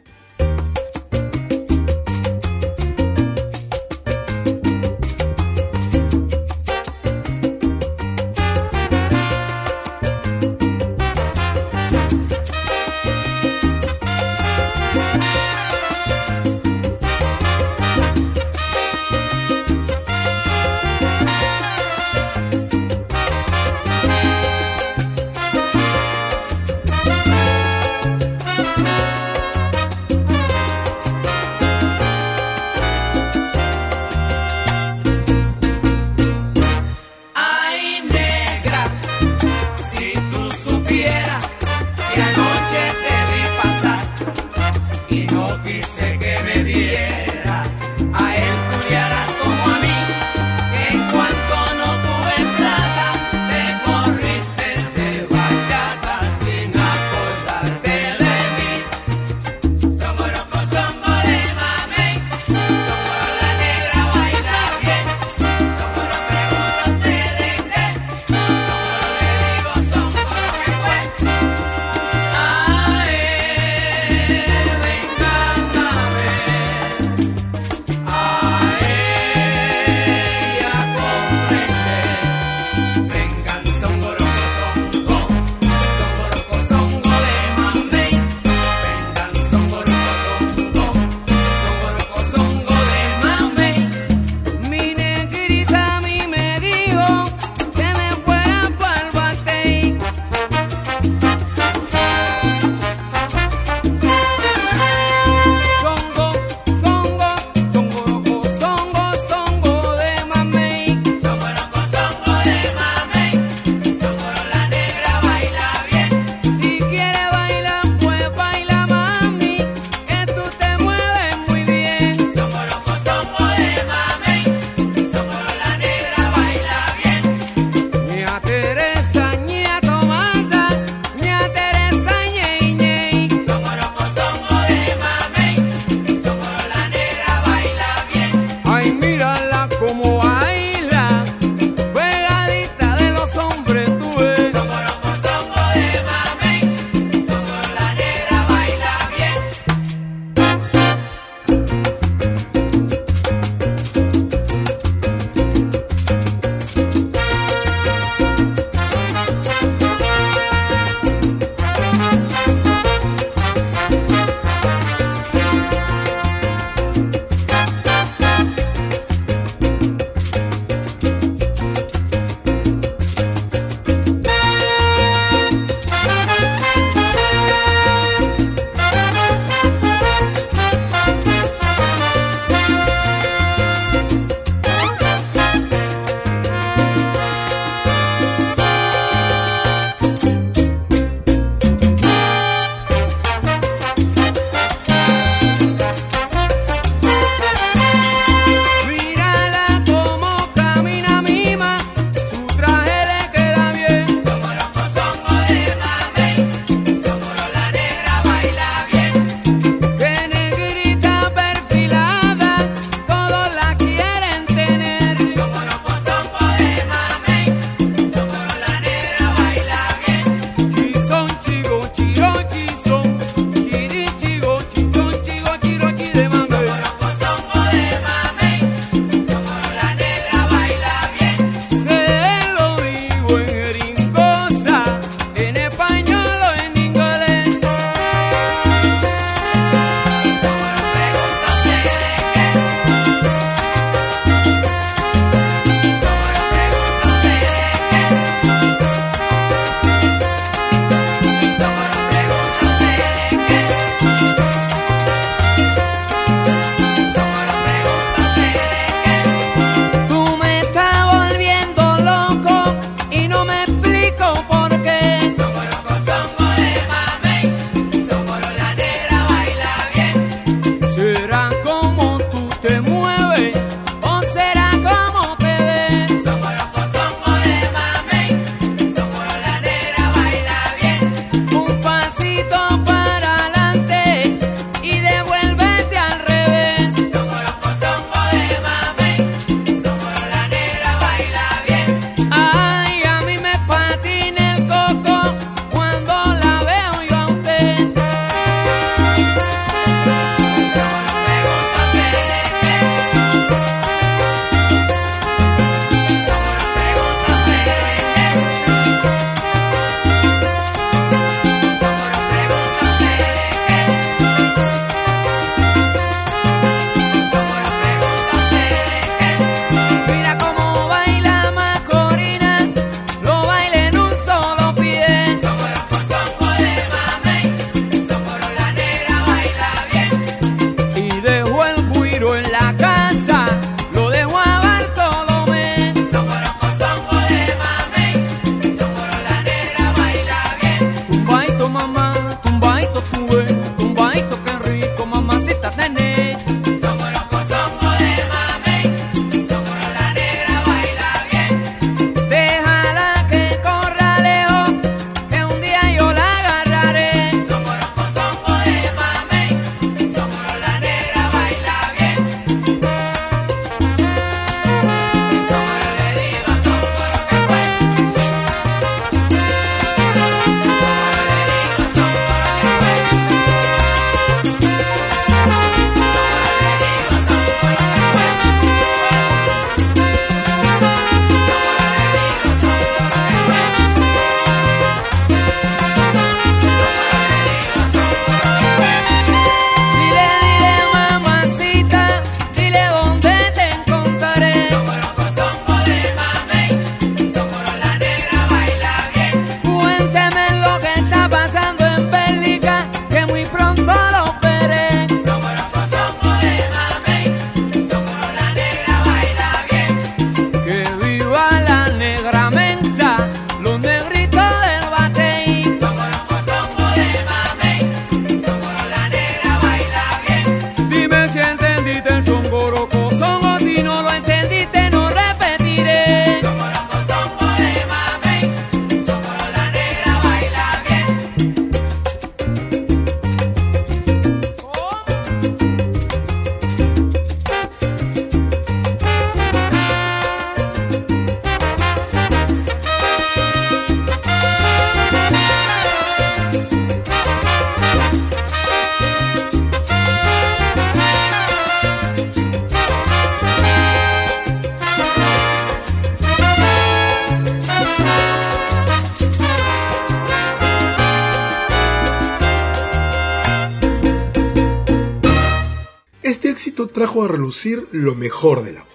De la voz.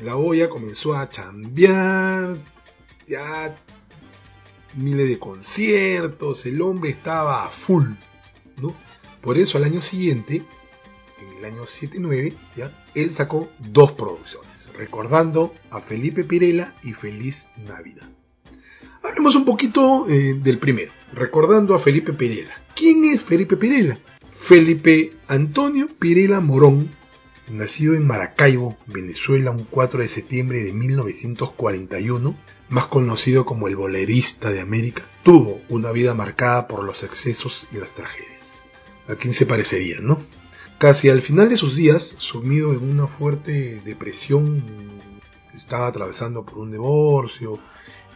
La voz ya comenzó a chambear, ya miles de conciertos, el hombre estaba a full, ¿no? Por eso al año siguiente, en el año 79, ya, él sacó dos producciones, recordando a Felipe Pirela y Feliz Navidad. Hablemos un poquito eh, del primero, recordando a Felipe Pirela. ¿Quién es Felipe Pirela? Felipe Antonio Pirela Morón, nacido en Maracaibo, Venezuela, un 4 de septiembre de 1941, más conocido como el bolerista de América, tuvo una vida marcada por los excesos y las tragedias. ¿A quién se parecería, no? Casi al final de sus días, sumido en una fuerte depresión, estaba atravesando por un divorcio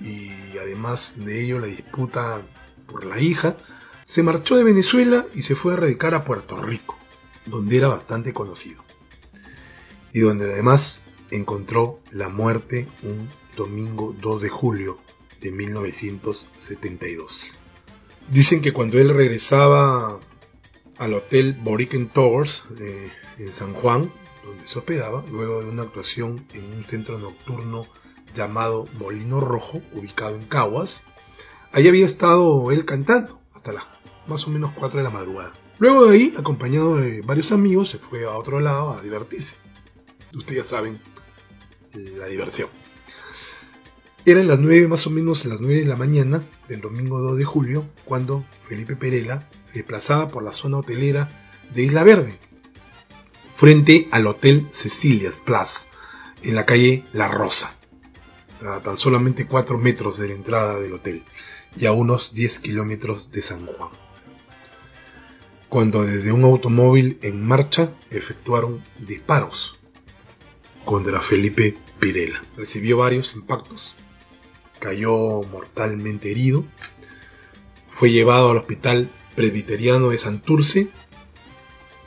y además de ello la disputa por la hija, se marchó de Venezuela y se fue a radicar a Puerto Rico, donde era bastante conocido. Y donde además encontró la muerte un domingo 2 de julio de 1972. Dicen que cuando él regresaba al hotel Boriken Towers eh, en San Juan, donde se hospedaba, luego de una actuación en un centro nocturno llamado Molino Rojo, ubicado en Caguas, ahí había estado él cantando hasta las más o menos 4 de la madrugada. Luego de ahí, acompañado de varios amigos, se fue a otro lado a divertirse. Ustedes saben la diversión. Eran las 9 más o menos las 9 de la mañana del domingo 2 de julio cuando Felipe Perela se desplazaba por la zona hotelera de Isla Verde, frente al Hotel Cecilia's Plus, en la calle La Rosa, a tan solamente 4 metros de la entrada del hotel y a unos 10 kilómetros de San Juan cuando desde un automóvil en marcha efectuaron disparos contra Felipe Pirela. Recibió varios impactos, cayó mortalmente herido, fue llevado al hospital presbiteriano de Santurce,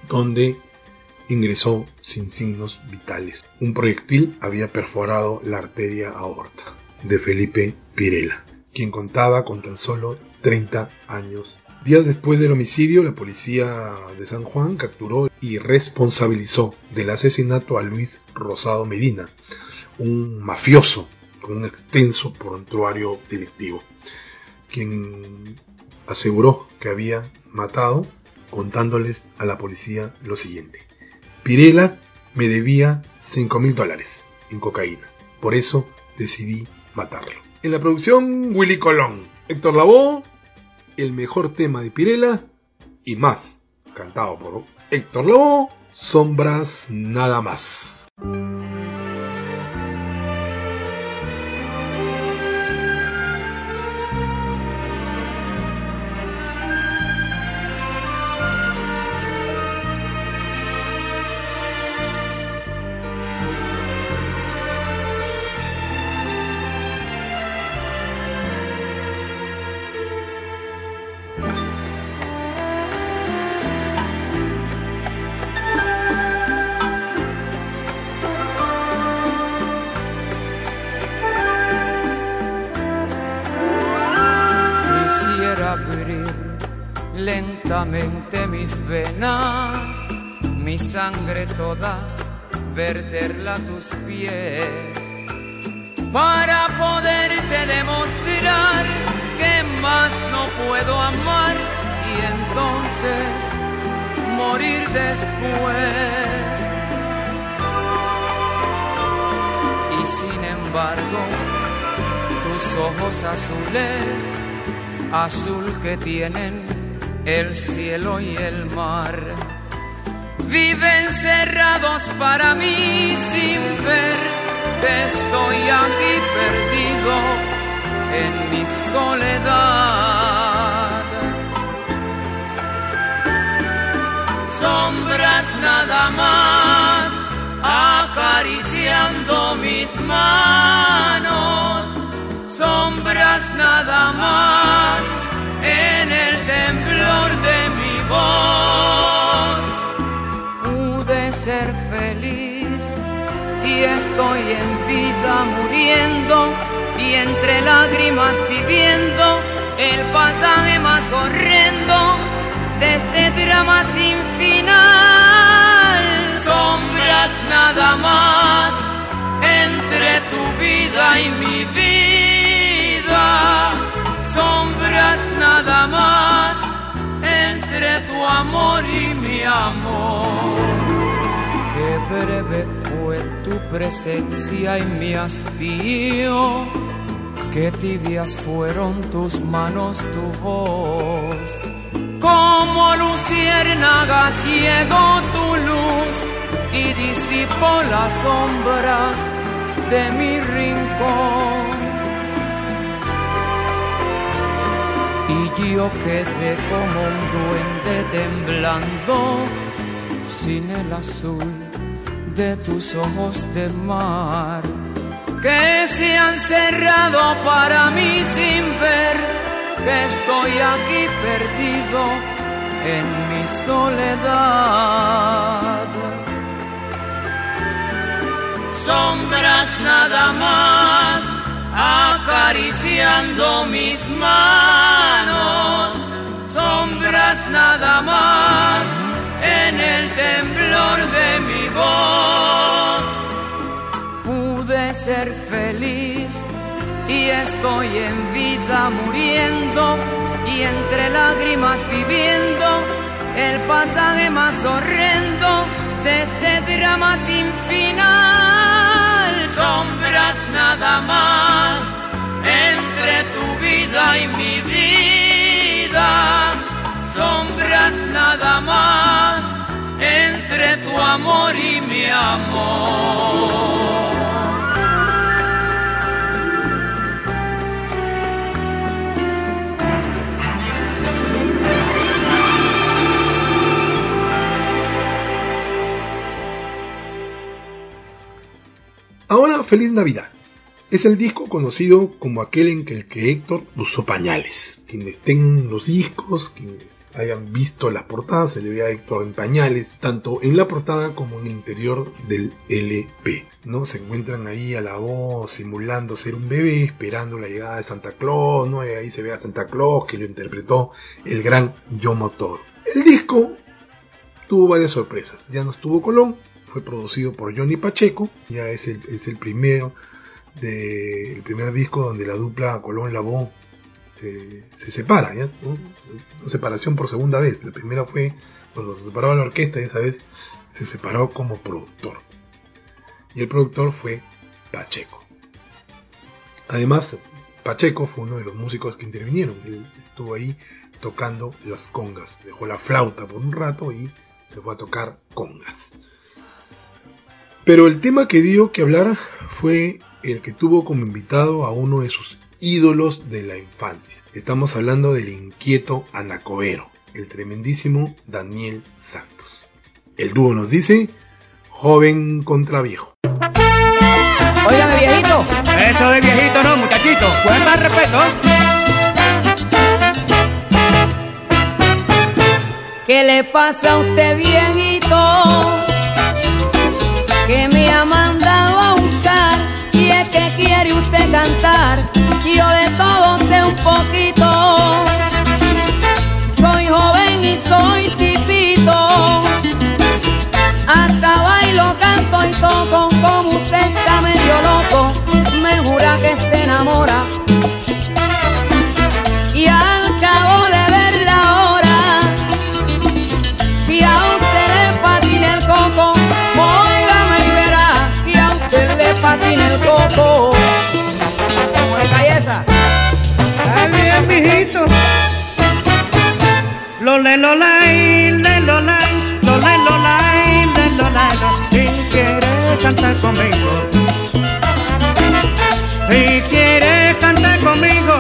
donde ingresó sin signos vitales. Un proyectil había perforado la arteria aorta de Felipe Pirela, quien contaba con tan solo 30 años Días después del homicidio, la policía de San Juan capturó y responsabilizó del asesinato a Luis Rosado Medina, un mafioso con un extenso prontuario delictivo, quien aseguró que había matado contándoles a la policía lo siguiente. Pirela me debía 5 mil dólares en cocaína, por eso decidí matarlo. En la producción, Willy Colón, Héctor Lavoe, el mejor tema de Pirela y más, cantado por Héctor Lobo, Sombras nada más. Tienen el cielo y el mar, viven cerrados para mí sin ver. Estoy aquí perdido en mi soledad. Sombras nada más acariciando mis manos, sombras nada más estoy en vida muriendo y entre lágrimas viviendo el pasaje más horrendo de este drama sin final. Sombras nada más entre tu vida y mi vida. Sombras nada más entre tu amor y mi amor. Qué breve fue presencia y mi hastío, qué tibias fueron tus manos, tu voz. Como luciérnaga ciego tu luz y disipó las sombras de mi rincón. Y yo quedé como un duende temblando sin el azul de tus ojos de mar que se han cerrado para mí sin ver que estoy aquí perdido en mi soledad. Sombras nada más acariciando mis manos, sombras nada más y estoy en vida muriendo y entre lágrimas viviendo el pasaje más horrendo de este drama sin final. Sombras nada más entre tu vida y mi vida. Sombras nada más entre tu amor y mi amor. Ahora, feliz Navidad. Es el disco conocido como aquel en que el que Héctor usó pañales. Quienes tengan los discos, quienes hayan visto las portadas, se le ve a Héctor en pañales, tanto en la portada como en el interior del LP. ¿no? Se encuentran ahí a la voz simulando ser un bebé, esperando la llegada de Santa Claus, ¿no? Y ahí se ve a Santa Claus que lo interpretó el gran Yo Motor. El disco tuvo varias sorpresas. Ya no estuvo Colón, fue producido por Johnny Pacheco, ya es el, es el primero del primer disco donde la dupla Colón Labón eh, se separa, separación por segunda vez. La primera fue cuando se separaba la orquesta y esa vez se separó como productor. Y el productor fue Pacheco. Además, Pacheco fue uno de los músicos que intervinieron. Él estuvo ahí tocando las congas. Dejó la flauta por un rato y se fue a tocar congas. Pero el tema que dio que hablar fue el que tuvo como invitado a uno de sus ídolos de la infancia. Estamos hablando del inquieto Anacobero, el tremendísimo Daniel Santos. El dúo nos dice, joven contra viejo. Óigame, viejito. Eso de viejito no, muchachito. Pues más respeto. ¿Qué le pasa a usted, viejito? Que me ha mandado a buscar. Si es que quiere usted cantar, yo de todo sé un poquito. Soy joven y soy tipito. Hasta bailo, canto y toco. Como usted está medio loco, me jura que se enamora. Lo le lo lai, le lo lai, lo le lo lai, le lo lai. Si quieres cantar conmigo, si quieres cantar conmigo,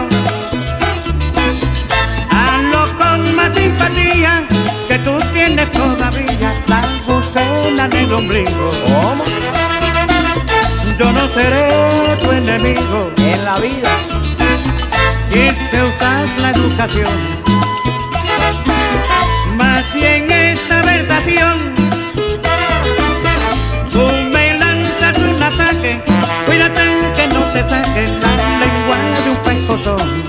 hazlo con más simpatía que tú tienes todavía la gucena en el ombligo. ¿Cómo? Yo no seré tu enemigo. En la vida. si es que usas la educación. Si en esta versación tú me lanzas un ataque, cuídate que no te saque la lengua de un pescozón.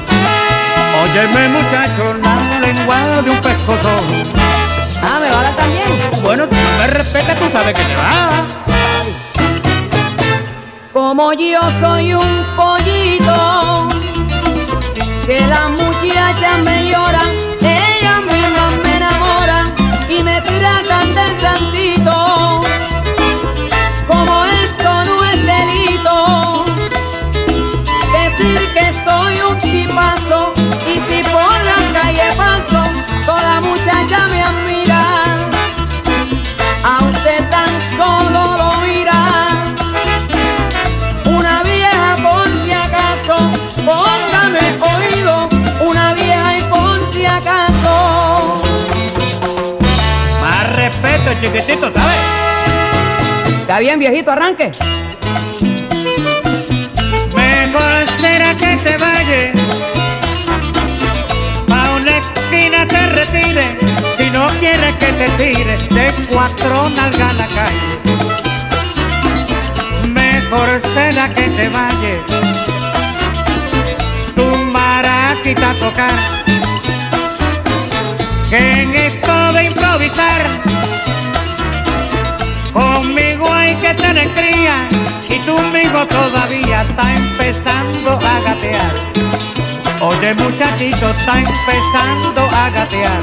Óyeme muchacho, la lengua de un pescozón. Ah, ¿me va a dar también? Bueno, si no me respetas, tú sabes que te va. Como yo soy un pollito, que las muchachas me lloran, tratan de santito. Chiquitito, ¿sabes? Está bien, viejito, arranque. Mejor será que te vayas. Pa' una esquina te retire. Si no quieres que te tire de cuatro nalgas a la calle. Mejor será que te vayas. Tu maraquita tocar. En esto de improvisar. Conmigo hay que tener cría y tú mismo todavía está empezando a gatear. Oye muchachito, está empezando a gatear.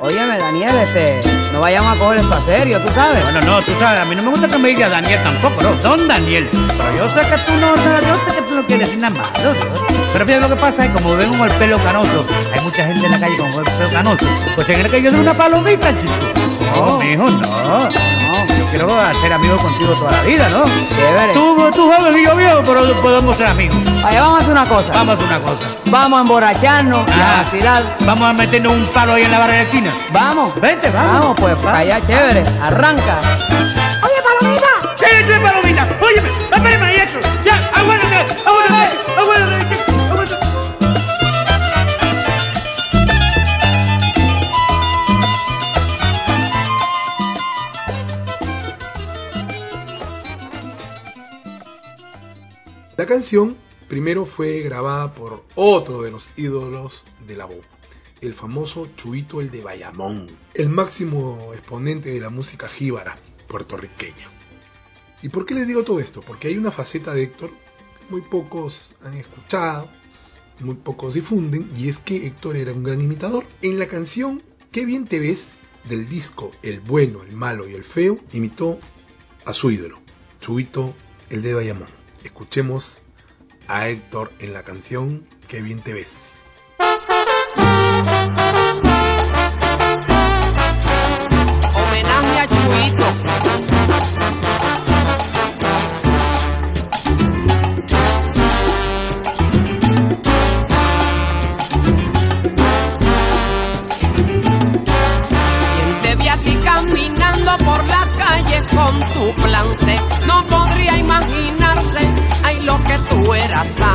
Óyeme, Daniel, este, no vayamos a coger esto a serio, tú sabes. Bueno, no, tú sabes, a mí no me gusta que me diga Daniel tampoco, no, don Daniel. Pero yo sé que tú no, yo sé que tú no quieres nada malo. ¿no? Pero fíjate lo que pasa es como ven con el pelo canoso, hay mucha gente en la calle con el pelo canoso, pues se cree que yo soy una palomita, chico. No, mijo, no, no, yo quiero ser amigo contigo toda la vida, ¿no? Chévere. Tú, tú joven y yo viejo, pero podemos ser amigos. Vaya, vamos a hacer una cosa. Vamos a hacer una cosa. Vamos a emborracharnos y a Ah. vacilar. Vamos a meternos un palo ahí en la barra de esquina. Vamos. Vente, vamos. Vamos, pues, para allá, chévere. Arranca. Canción primero fue grabada por otro de los ídolos de la voz, el famoso Chuito el de Bayamón, el máximo exponente de la música jíbara puertorriqueña. ¿Y por qué les digo todo esto? Porque hay una faceta de Héctor muy pocos han escuchado, muy pocos difunden, y es que Héctor era un gran imitador. En la canción Qué bien te ves del disco El bueno, el malo y el feo, imitó a su ídolo, Chuito el de Bayamón. Escuchemos a Héctor en la canción Qué bien te ves. Tú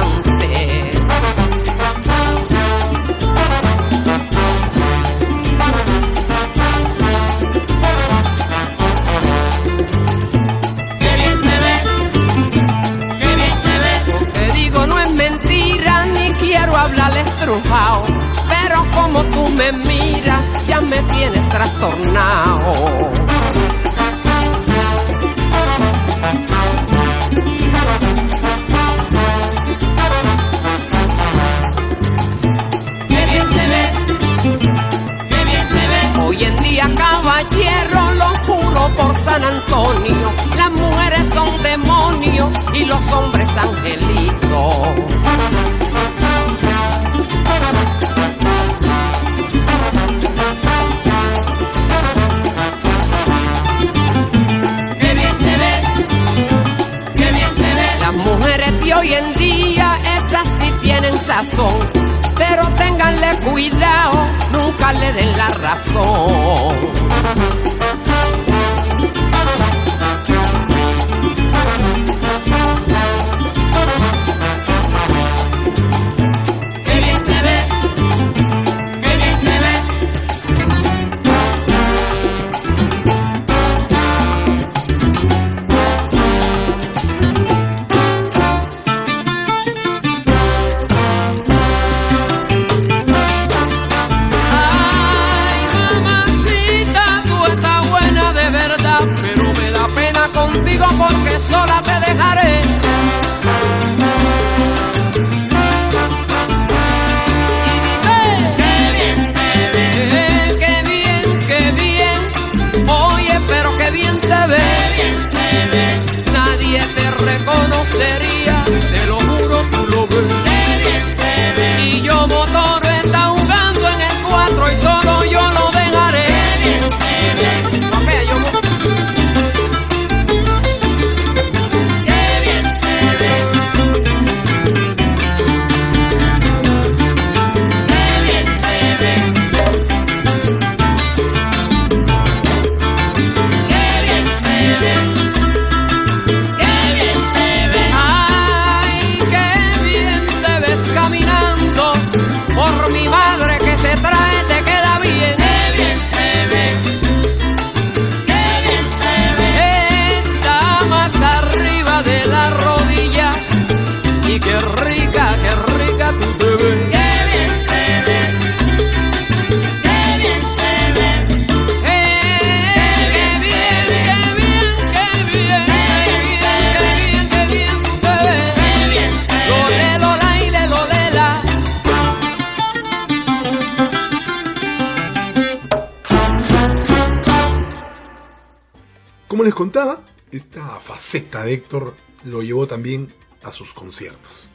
faceta de Héctor lo llevó también a sus conciertos.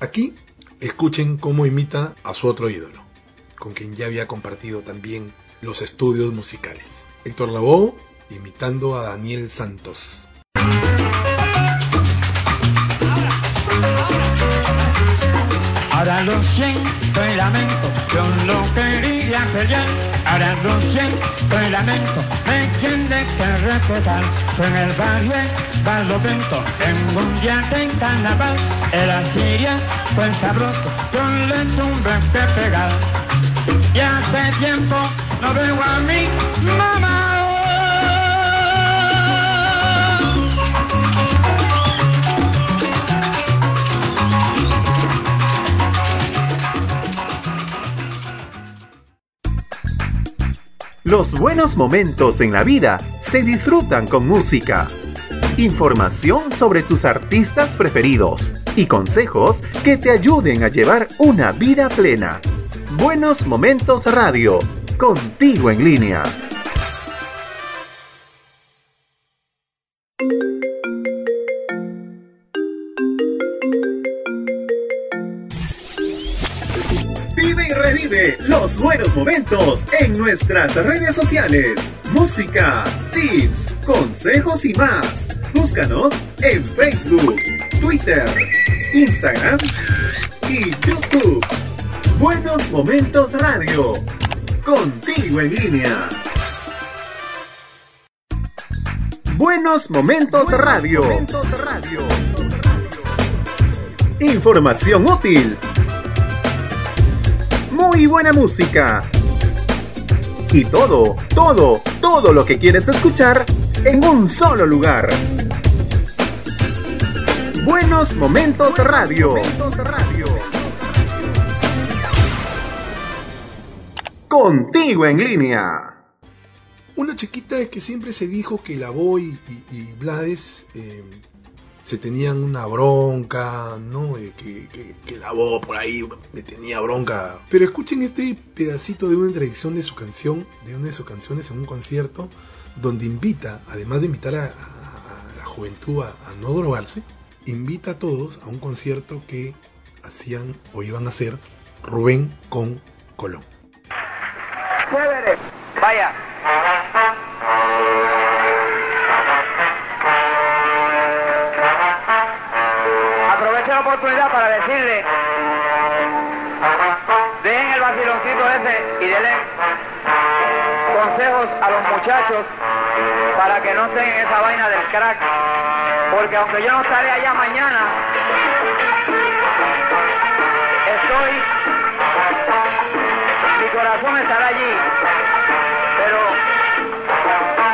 Aquí escuchen cómo imita a su otro ídolo, con quien ya había compartido también los estudios musicales. Héctor Lavoe imitando a Daniel Santos. Lo siento y lamento, yo no quería pelear. Ahora lo siento y lamento, me tiene que respetar. Fue en el barrio Barlovento, en un día de carnaval. Era Siria, fue sabroso, yo le tuve que pegar. Y hace tiempo no veo a mi mamá. Los buenos momentos en la vida se disfrutan con música. Información sobre tus artistas preferidos y consejos que te ayuden a llevar una vida plena. Buenos Momentos Radio, contigo en línea. Los buenos momentos en nuestras redes sociales. Música, tips, consejos y más. Búscanos en Facebook, Twitter, Instagram y YouTube. Buenos Momentos Radio. Contigo en línea. Buenos Momentos Radio. Información útil. Muy buena música. Y todo, todo, todo lo que quieres escuchar en un solo lugar. Buenos Momentos Radio. Contigo en línea. Una chiquita que siempre se dijo que la Boy y, y Blades eh, se tenían una bronca, ¿no? Que, que, que la voz por ahí le tenía bronca. Pero escuchen este pedacito de una introducción de su canción, de una de sus canciones en un concierto, donde invita, además de invitar a, la juventud a, a no drogarse, invita a todos a un concierto que hacían o iban a hacer Rubén con Colón. Chévere. Vaya. La oportunidad para decirle, dejen el vaciloncito ese y denle consejos a los muchachos para que no estén en esa vaina del crack. Porque aunque yo no estaré allá mañana, estoy mi corazón estará allí, pero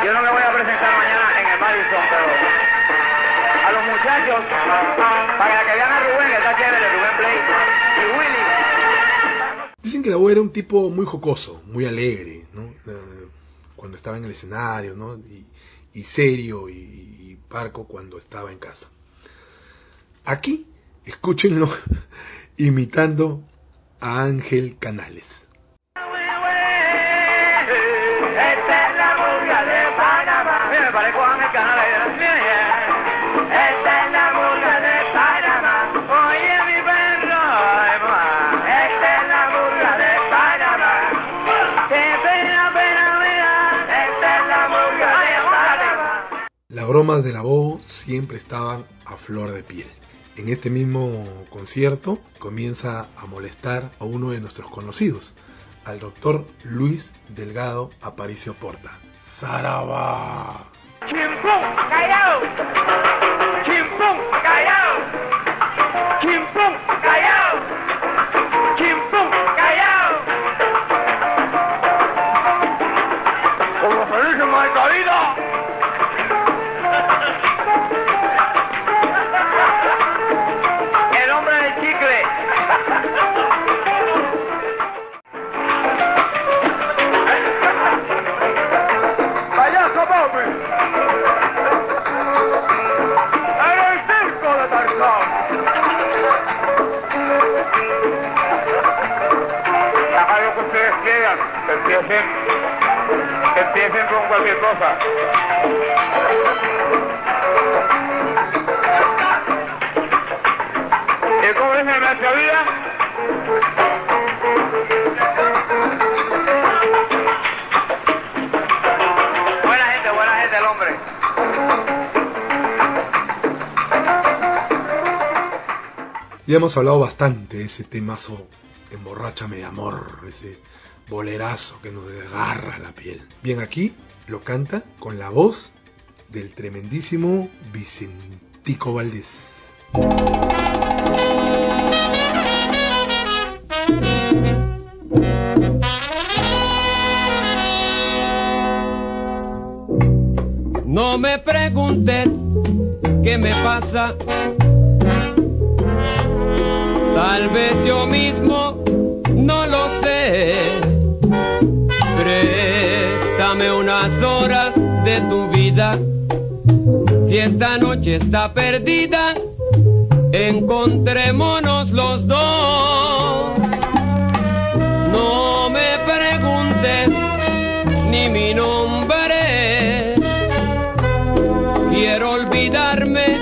yo no me voy a presentar mañana en el Madison, pero muchachos, para que vean a Rubén, que está chévere, Rubén Play, y Willy. Dicen que la voz era un tipo muy jocoso, muy alegre, ¿no? Eh, cuando estaba en el escenario, ¿no? Y, y serio y, y parco cuando estaba en casa. Aquí, escúchenlo *laughs* imitando a Ángel Canales. Las bromas de la voz siempre estaban a flor de piel. En este mismo concierto comienza a molestar a uno de nuestros conocidos, al doctor Luis Delgado Aparicio Porta. ¡Saraba! Chimpum, callao. Chimpum, con cualquier cosa. ¿Y cómo es la gracia vida? Buena gente, buena gente el hombre. Ya hemos hablado bastante de ese temazo Emborráchame de amor, ese bolerazo que nos desgarra la piel. Bien, aquí lo canta con la voz del tremendísimo Vicentico Valdés. Está perdida, encontrémonos los dos. No me preguntes ni mi nombre. Quiero olvidarme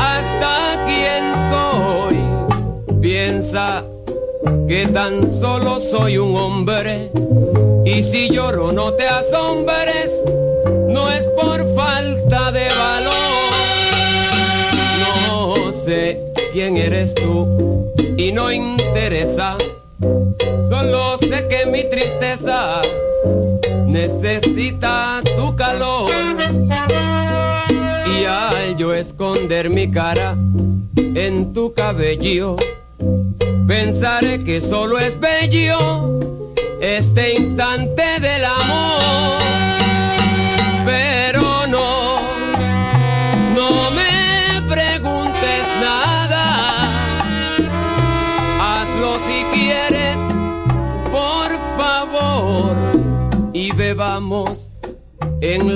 hasta quién soy. Piensa que tan solo soy un hombre. Y si lloro no te asombres, eres tú y no interesa. Solo sé que mi tristeza necesita tu calor. Y al yo esconder mi cara en tu cabello, pensaré que solo es bello este instante del amor.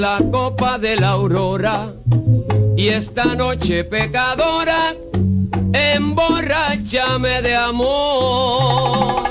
La copa de la aurora. Y esta noche pecadora, emborráchame de amor.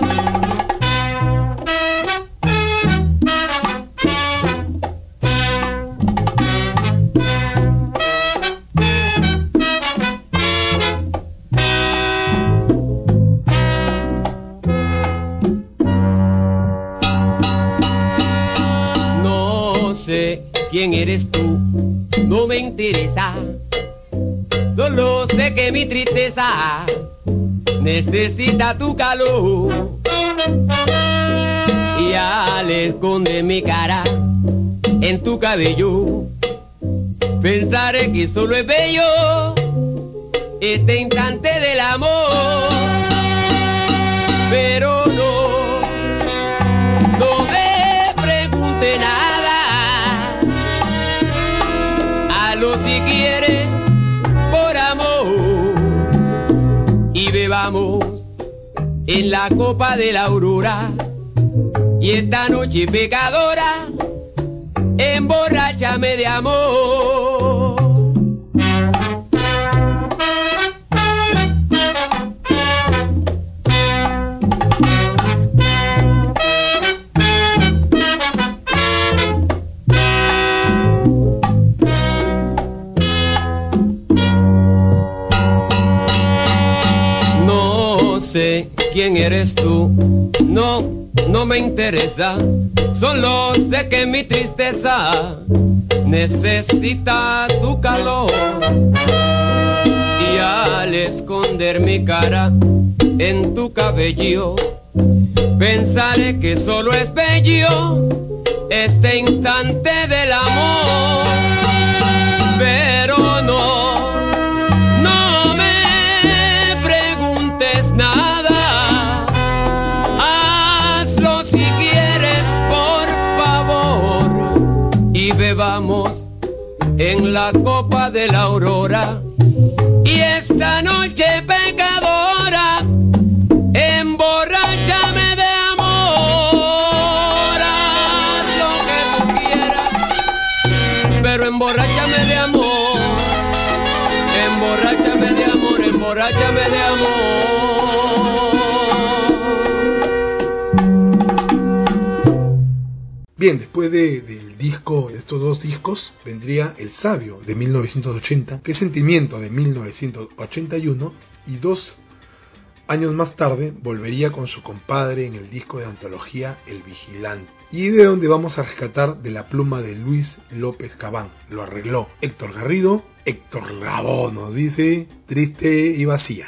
Necesita tu calor. Y al esconder mi cara en tu cabello, pensaré que solo es bello este copa de la aurora. Y esta noche pecadora, emborráchame de amor. Quién eres tú, no, no me interesa. Solo sé que mi tristeza necesita tu calor. Y al esconder mi cara en tu cabello, pensaré que solo es bello este instante del amor. Pero en la copa de la aurora. Y esta noche Bien, después de- del disco, estos dos discos, vendría El Sabio de 1980, que es Sentimiento de 1981, y dos Años más tarde volvería con su compadre en el disco de antología El Vigilante, y de donde vamos a rescatar de la pluma de Luis López Cabán. Lo arregló Héctor Garrido, Héctor Lavoe nos dice, triste y vacía.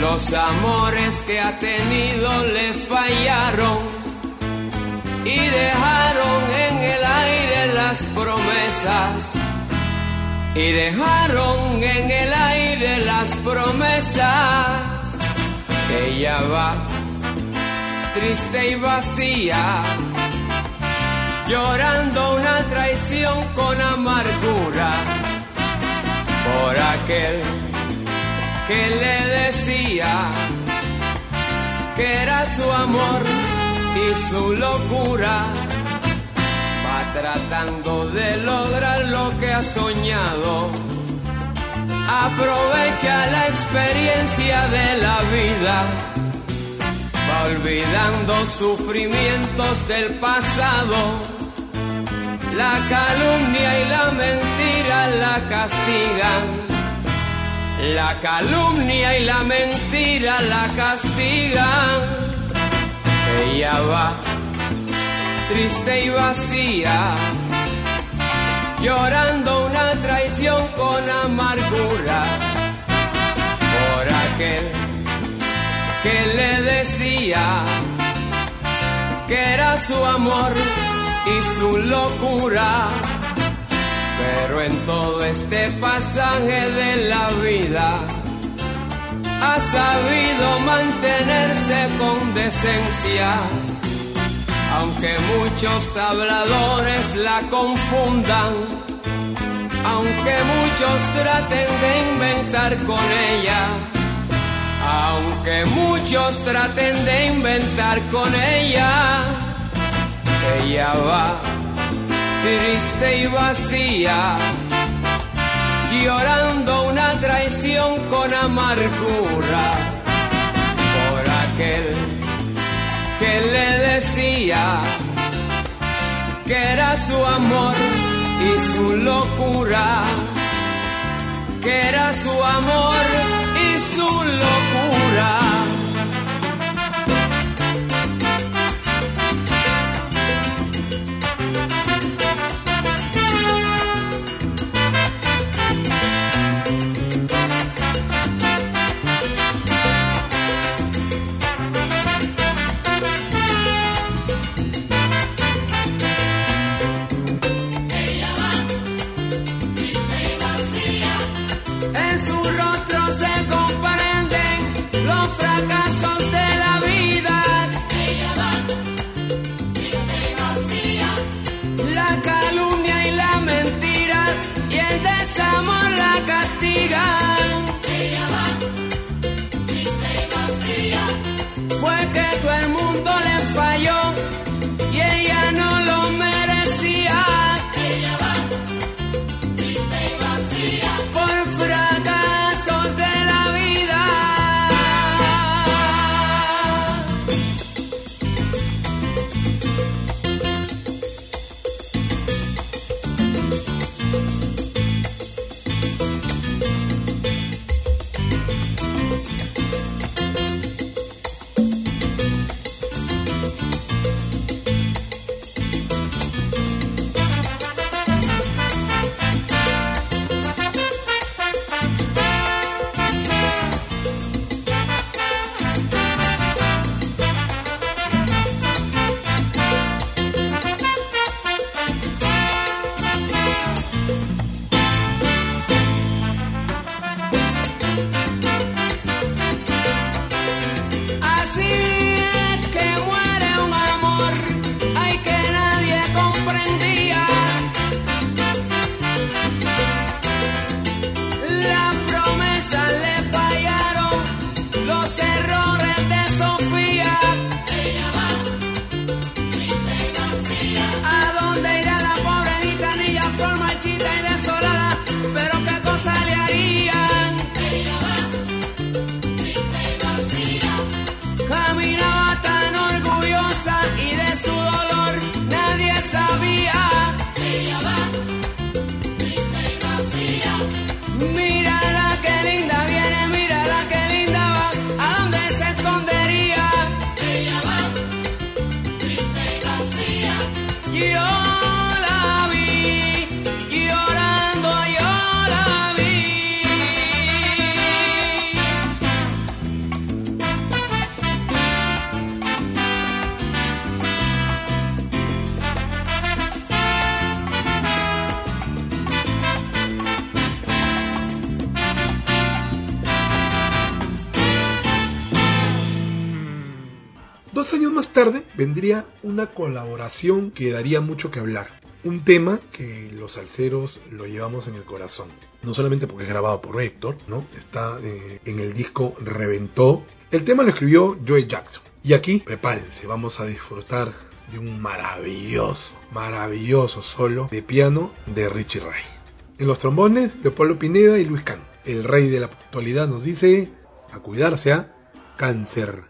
Los amores que ha tenido le fallaron y dejaron en el aire las promesas. Y dejaron en el aire las promesas. Ella va triste y vacía llorando una traición con amargura por aquel que le decía que era su amor y su locura. Va tratando de lograr lo que ha soñado. Aprovecha la experiencia de la vida va olvidando sufrimientos del pasado. La calumnia y la mentira la castigan. La calumnia y la mentira la castigan. Ella va triste y vacía, llorando una traición con amargura por aquel que le decía que era su amor y su locura. Pero en todo este pasaje de la vida ha sabido mantenerse con decencia. Aunque muchos habladores la confundan, aunque muchos traten de inventar con ella, aunque muchos traten de inventar con ella, ella va triste y vacía, llorando una traición con amargura por aquel que le decía que era su amor y su locura, que era su amor y su locura. una colaboración que daría mucho que hablar. Un tema que los salseros lo llevamos en el corazón. No solamente porque es grabado por Héctor, ¿no? Está eh, en el disco Reventó. El tema lo escribió Joey Jackson. Y aquí, prepárense, vamos a disfrutar de un maravilloso, maravilloso solo de piano de Richie Ray. En los trombones, Leopoldo Pineda y Luis Can. El rey de la actualidad nos dice, a cuidarse a cáncer.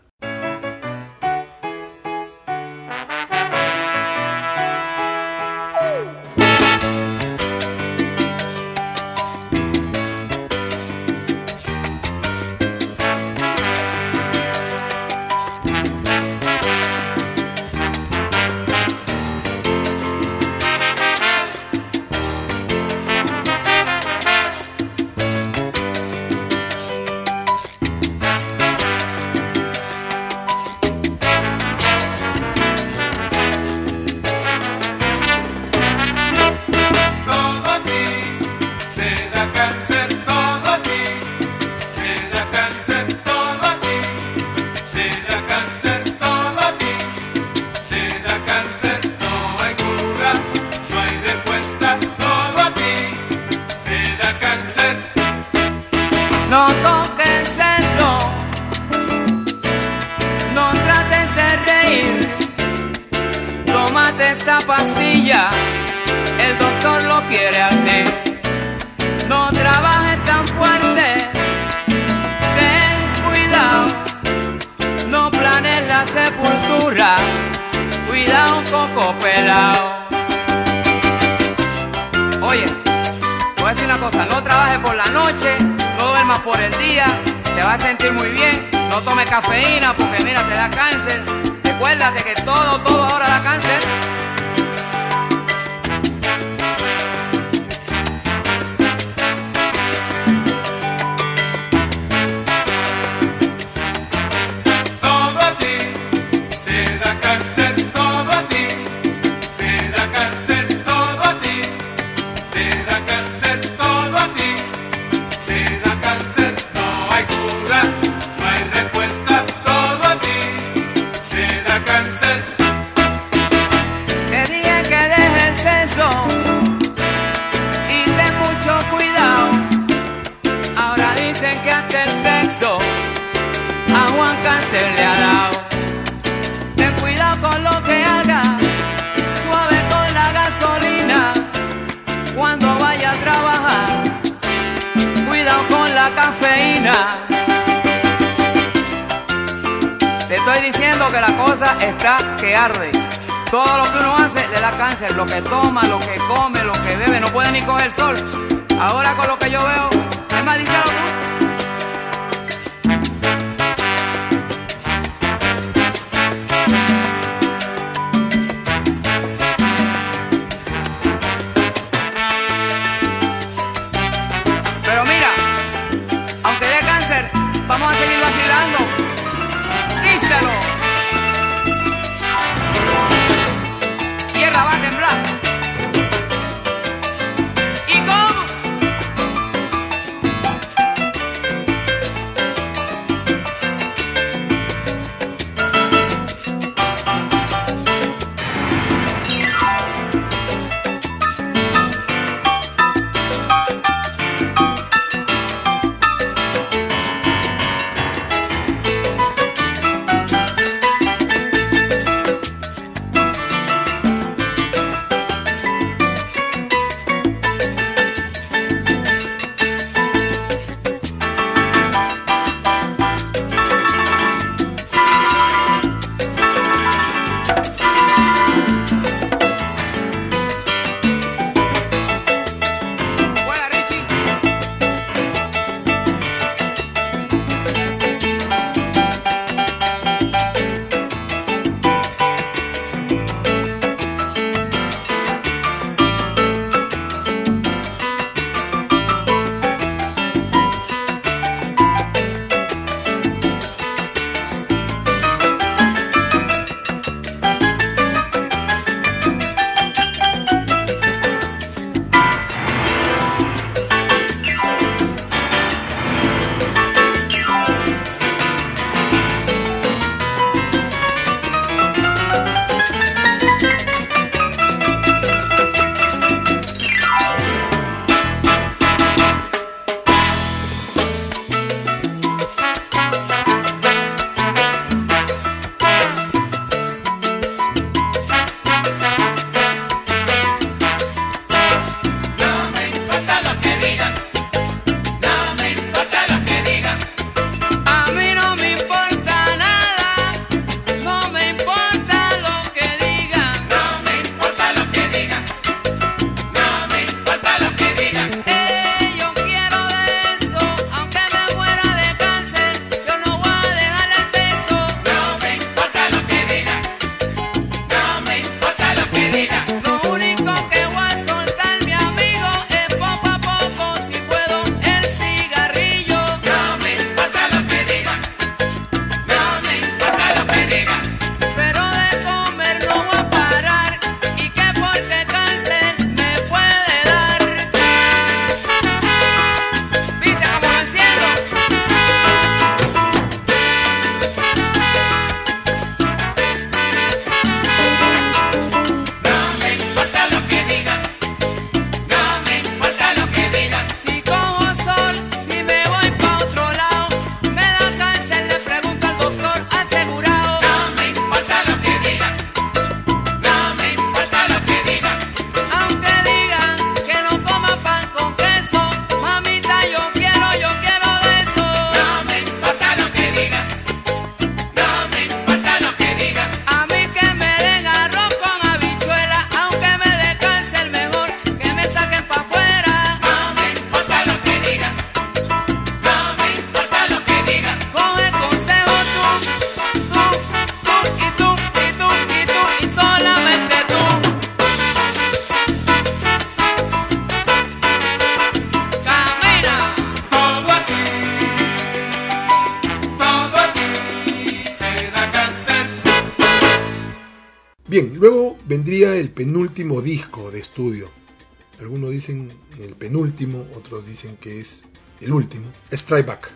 Otros dicen que es el último. Strike Back,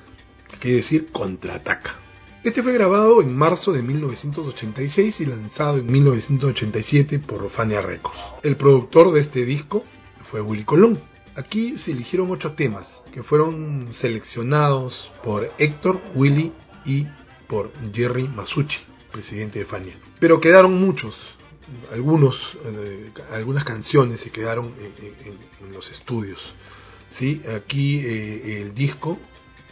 que quiere decir contraataca. Este fue grabado en marzo de 1986 y lanzado en 1987 por Fania Records. El productor de este disco fue Willy Colón. Aquí se eligieron ocho temas que fueron seleccionados por Héctor, Willy y por Jerry Masucci, presidente de Fania. Pero quedaron muchos, algunos, eh, algunas canciones se quedaron en los estudios. ¿Sí? Aquí eh, el disco,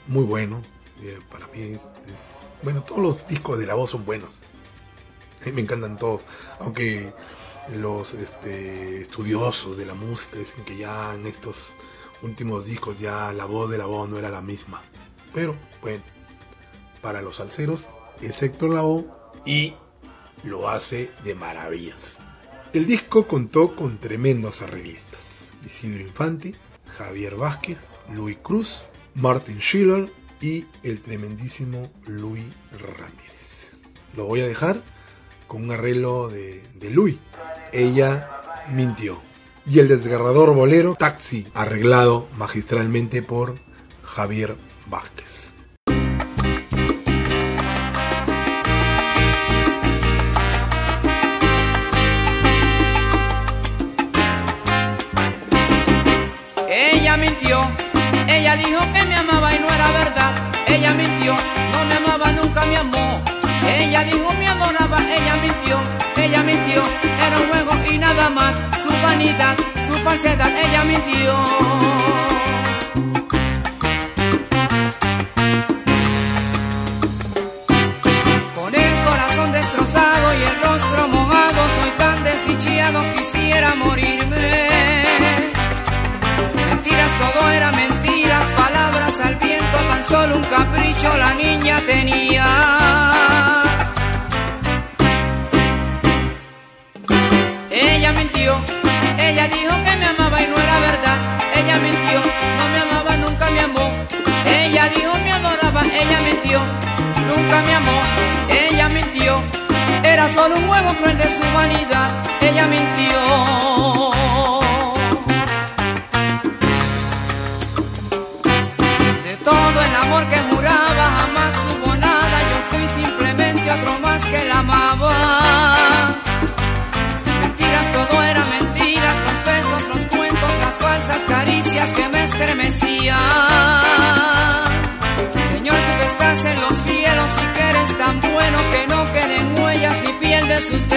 muy bueno, eh, para mí es, bueno, todos los discos de la voz son buenos. A mí me encantan todos, aunque los este, estudiosos de la música dicen que ya en estos últimos discos ya la voz de la voz no era la misma. Pero bueno, para los salseros es Héctor Lavoe y lo hace de maravillas. El disco contó con tremendos arreglistas. Isidro Infante, Javier Vázquez, Luis Cruz, Martin Schiller y el tremendísimo Luis Ramírez. Lo voy a dejar con un arreglo de, de Luis. Ella mintió. Y el desgarrador bolero Taxi, arreglado magistralmente por Javier Vázquez. Su falsedad, ella mintió. Con el corazón destrozado y el rostro mojado, soy tan desdichado, quisiera morirme. Mentiras, todo era mentiras, palabras al viento, tan solo un capricho la niña nunca me. Ella mintió, era solo un juego cruel de su vanidad. Ella mintió. De todo el amor que juraba jamás hubo nada, yo fui simplemente otro más que la amaba. Mentiras, todo era mentiras, los besos, los cuentos, las falsas caricias que me estremecían. Ni piel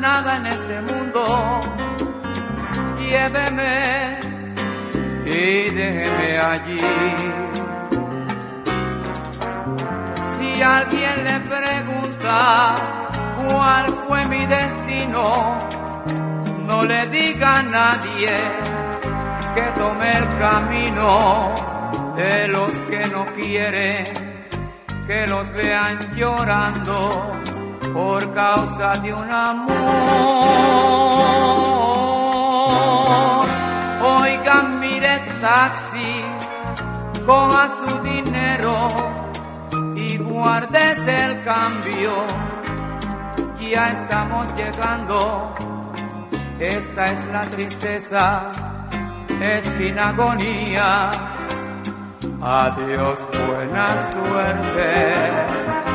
nada, en este mundo. Lléveme y déjeme allí. Si alguien le pregunta cuál fue mi destino, no le diga a nadie que tome el camino de los que no quieren que los vean llorando por causa de un amor. Oigan, mire taxi, coja su dinero y guárdese el cambio. Ya estamos llegando, esta es la tristeza, es sin agonía. Adiós, buena suerte.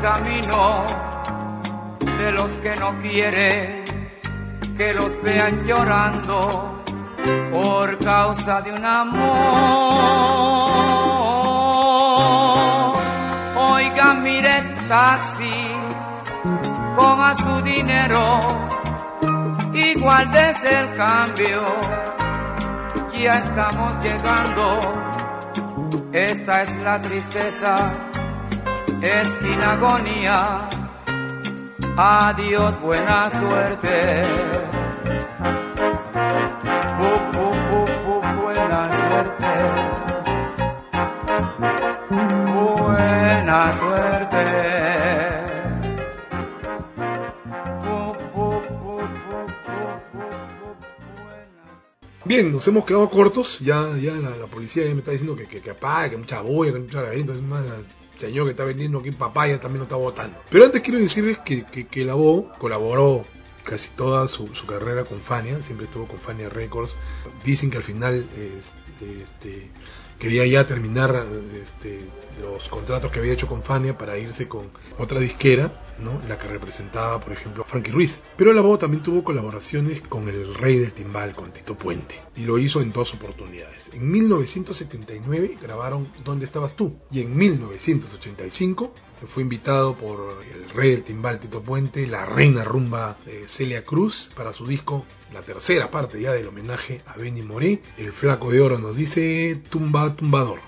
Camino de los que no quieren que los vean llorando por causa de un amor. Oiga, mire taxi, coja su dinero y guárdese el cambio. Ya estamos llegando, esta es la tristeza, esquina agonía. Adiós, buena suerte. Bu, bu, bu, bu, buena suerte. Buena suerte. Bien, nos hemos quedado cortos. Ya, ya la, policía ya me está diciendo que, que, que apague, que mucha boya, que mucha laberinto. Es más, señor que está vendiendo aquí papaya también lo está votando. Pero antes quiero decirles que, que, que la Bo colaboró casi toda su, su carrera con Fania, siempre estuvo con Fania Records. Dicen que al final es- este, quería ya terminar este, los contratos que había hecho con Fania para irse con otra disquera, ¿no? la que representaba, por ejemplo, Frankie Ruiz. Pero Lavado también tuvo colaboraciones con el rey del timbal, con Tito Puente, y lo hizo en dos oportunidades. En 1979 grabaron ¿Dónde estabas tú? y en 1985 fue invitado por el rey del timbal Tito Puente, la reina rumba eh, Celia Cruz para su disco, la tercera parte ya del homenaje a Benny Moré. El flaco de oro nos dice tumba tumbador.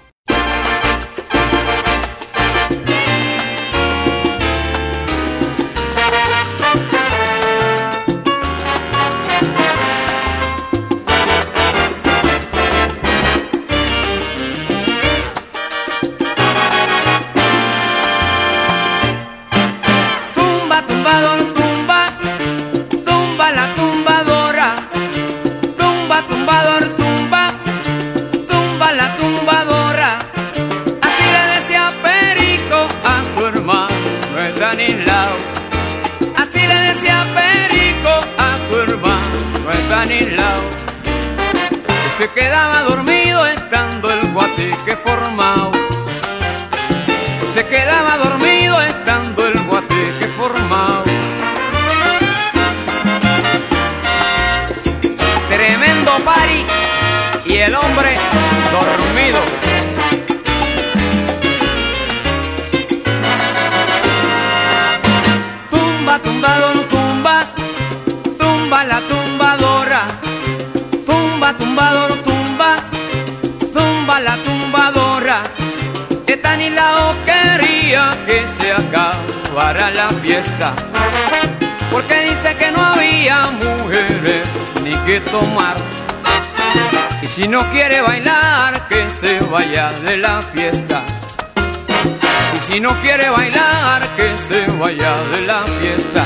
tomar. Y si no quiere bailar, que se vaya de la fiesta. Y si no quiere bailar, que se vaya de la fiesta.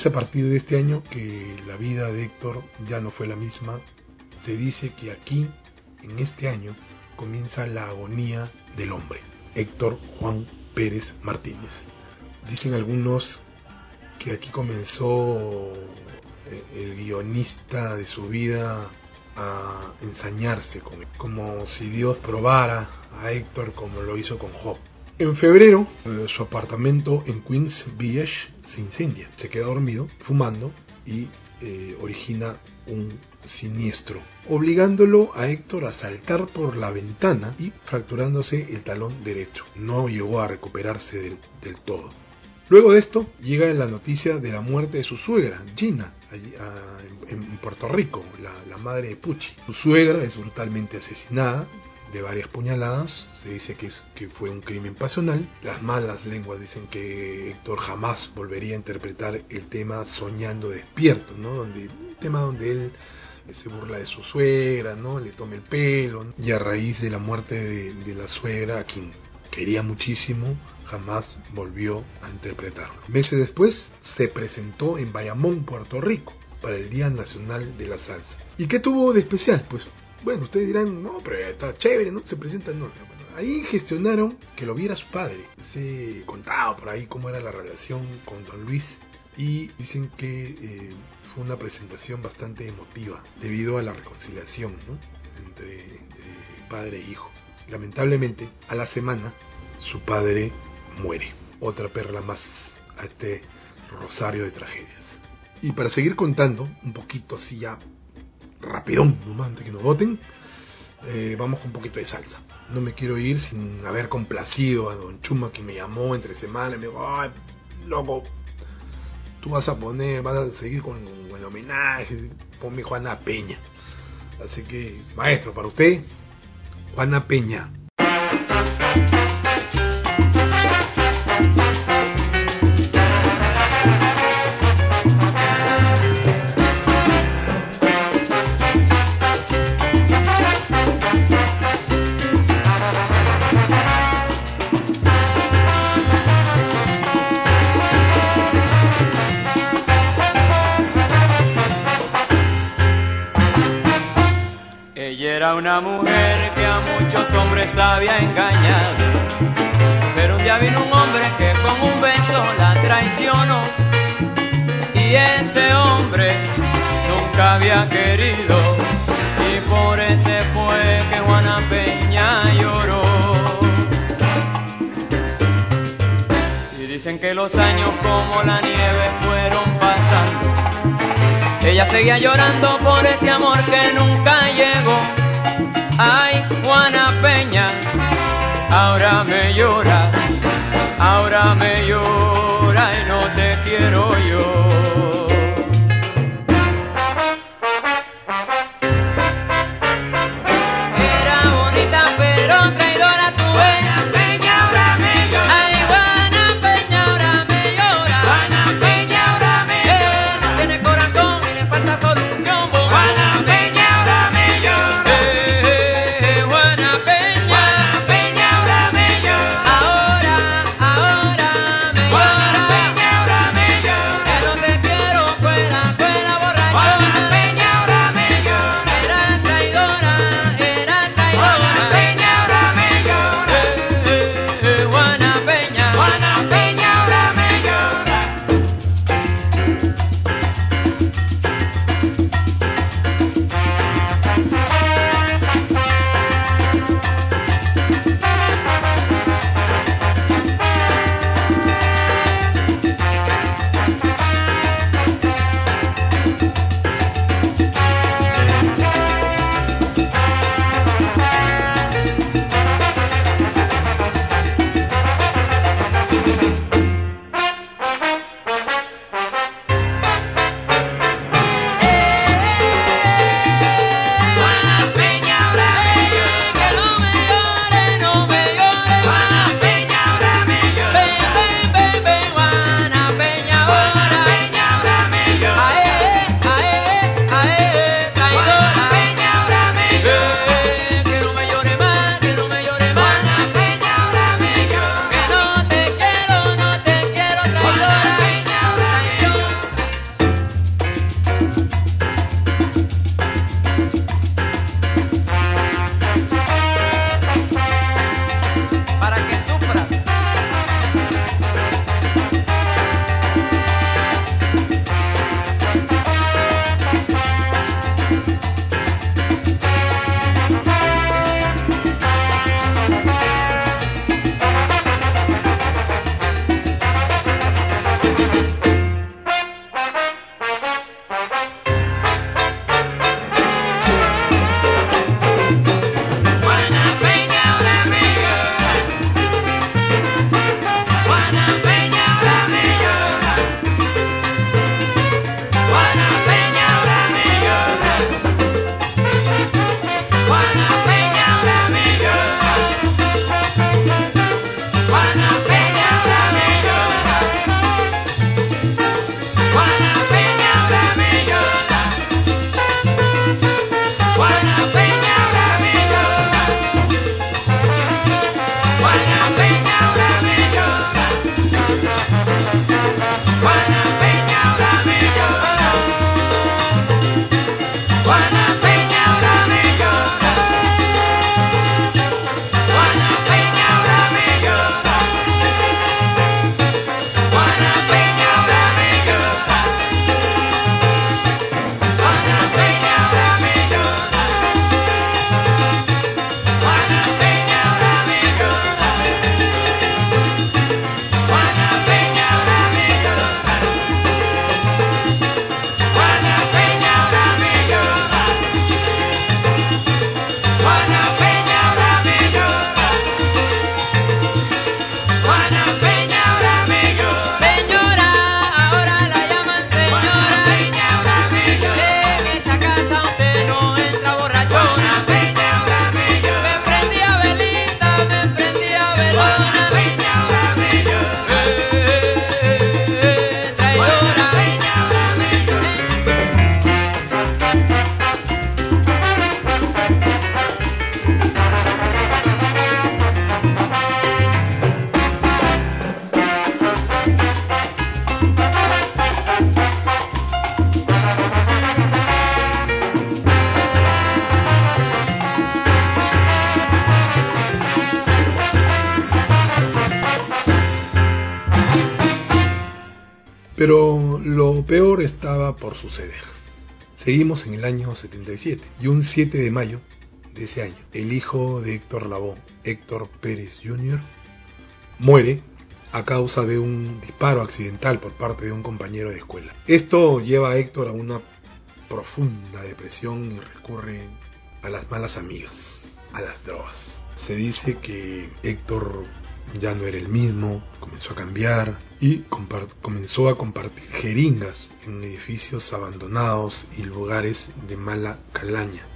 Es a partir de este año que la vida de Héctor ya no fue la misma. Se dice que aquí, en este año, comienza la agonía del hombre, Héctor Juan Pérez Martínez. Dicen algunos que aquí comenzó eh, el guionista de su vida a ensañarse con él, como si Dios probara a Héctor como lo hizo con Job. En febrero, su apartamento en Queens Village se incendia. Se queda dormido, fumando y eh, origina un siniestro, obligándolo a Héctor a saltar por la ventana y fracturándose el talón derecho. No llegó a recuperarse del, todo. Luego de esto llega la noticia de la muerte de su suegra, Gina, ah, en, en Puerto Rico, la, la madre de Pucci. Su suegra es brutalmente asesinada de varias puñaladas, se dice que, es, que fue un crimen pasional. Las malas lenguas dicen que Héctor jamás volvería a interpretar el tema Soñando despierto, ¿no? Donde, un tema donde él se burla de su suegra, ¿no? Le toma el pelo, y a raíz de la muerte de, de la suegra, a quien quería muchísimo, jamás volvió a interpretarlo. Meses después se presentó en Bayamón, Puerto Rico, para el Día Nacional de la Salsa. ¿Y qué tuvo de especial? Pues bueno, ustedes dirán, no, pero está chévere, ¿no? Se presenta, no. Ahí gestionaron que lo viera su padre. Se contaba por ahí cómo era la relación con Don Luis y dicen que eh, fue una presentación bastante emotiva debido a la reconciliación ¿no? entre, entre padre e hijo. Lamentablemente, a la semana, su padre muere. Otra perla más a este rosario de tragedias. Y para seguir contando, un poquito así ya rapidón, nomás antes que nos voten, eh, vamos con un poquito de salsa. No me quiero ir sin haber complacido a Don Chuma que me llamó entre semanas. Me dijo, ay, loco, tú vas a poner, vas a seguir con, con el homenaje. Ponme Juana Peña. Así que, maestro, para usted, Juana Peña. Una mujer que a muchos hombres había engañado. Pero un día vino un hombre que con un beso la traicionó. Y ese hombre nunca había querido. Y por ese fue que Juana Peña lloró. Y dicen que los años como la nieve fueron pasando. Ella seguía llorando por ese amor que nunca llegó. Ay, Juana Peña, ahora me llora, ahora me llora y no te quiero yo. Seguimos en el año 77 y un 7 de mayo de ese año, el hijo de Héctor Lavoe, Héctor Pérez Jr., muere a causa de un disparo accidental por parte de un compañero de escuela. Esto lleva a Héctor a una profunda depresión y recurre a las malas amigas, a las drogas. Se dice que Héctor ya no era el mismo, comenzó a cambiar a compartir jeringas en edificios abandonados y lugares de mala calaña.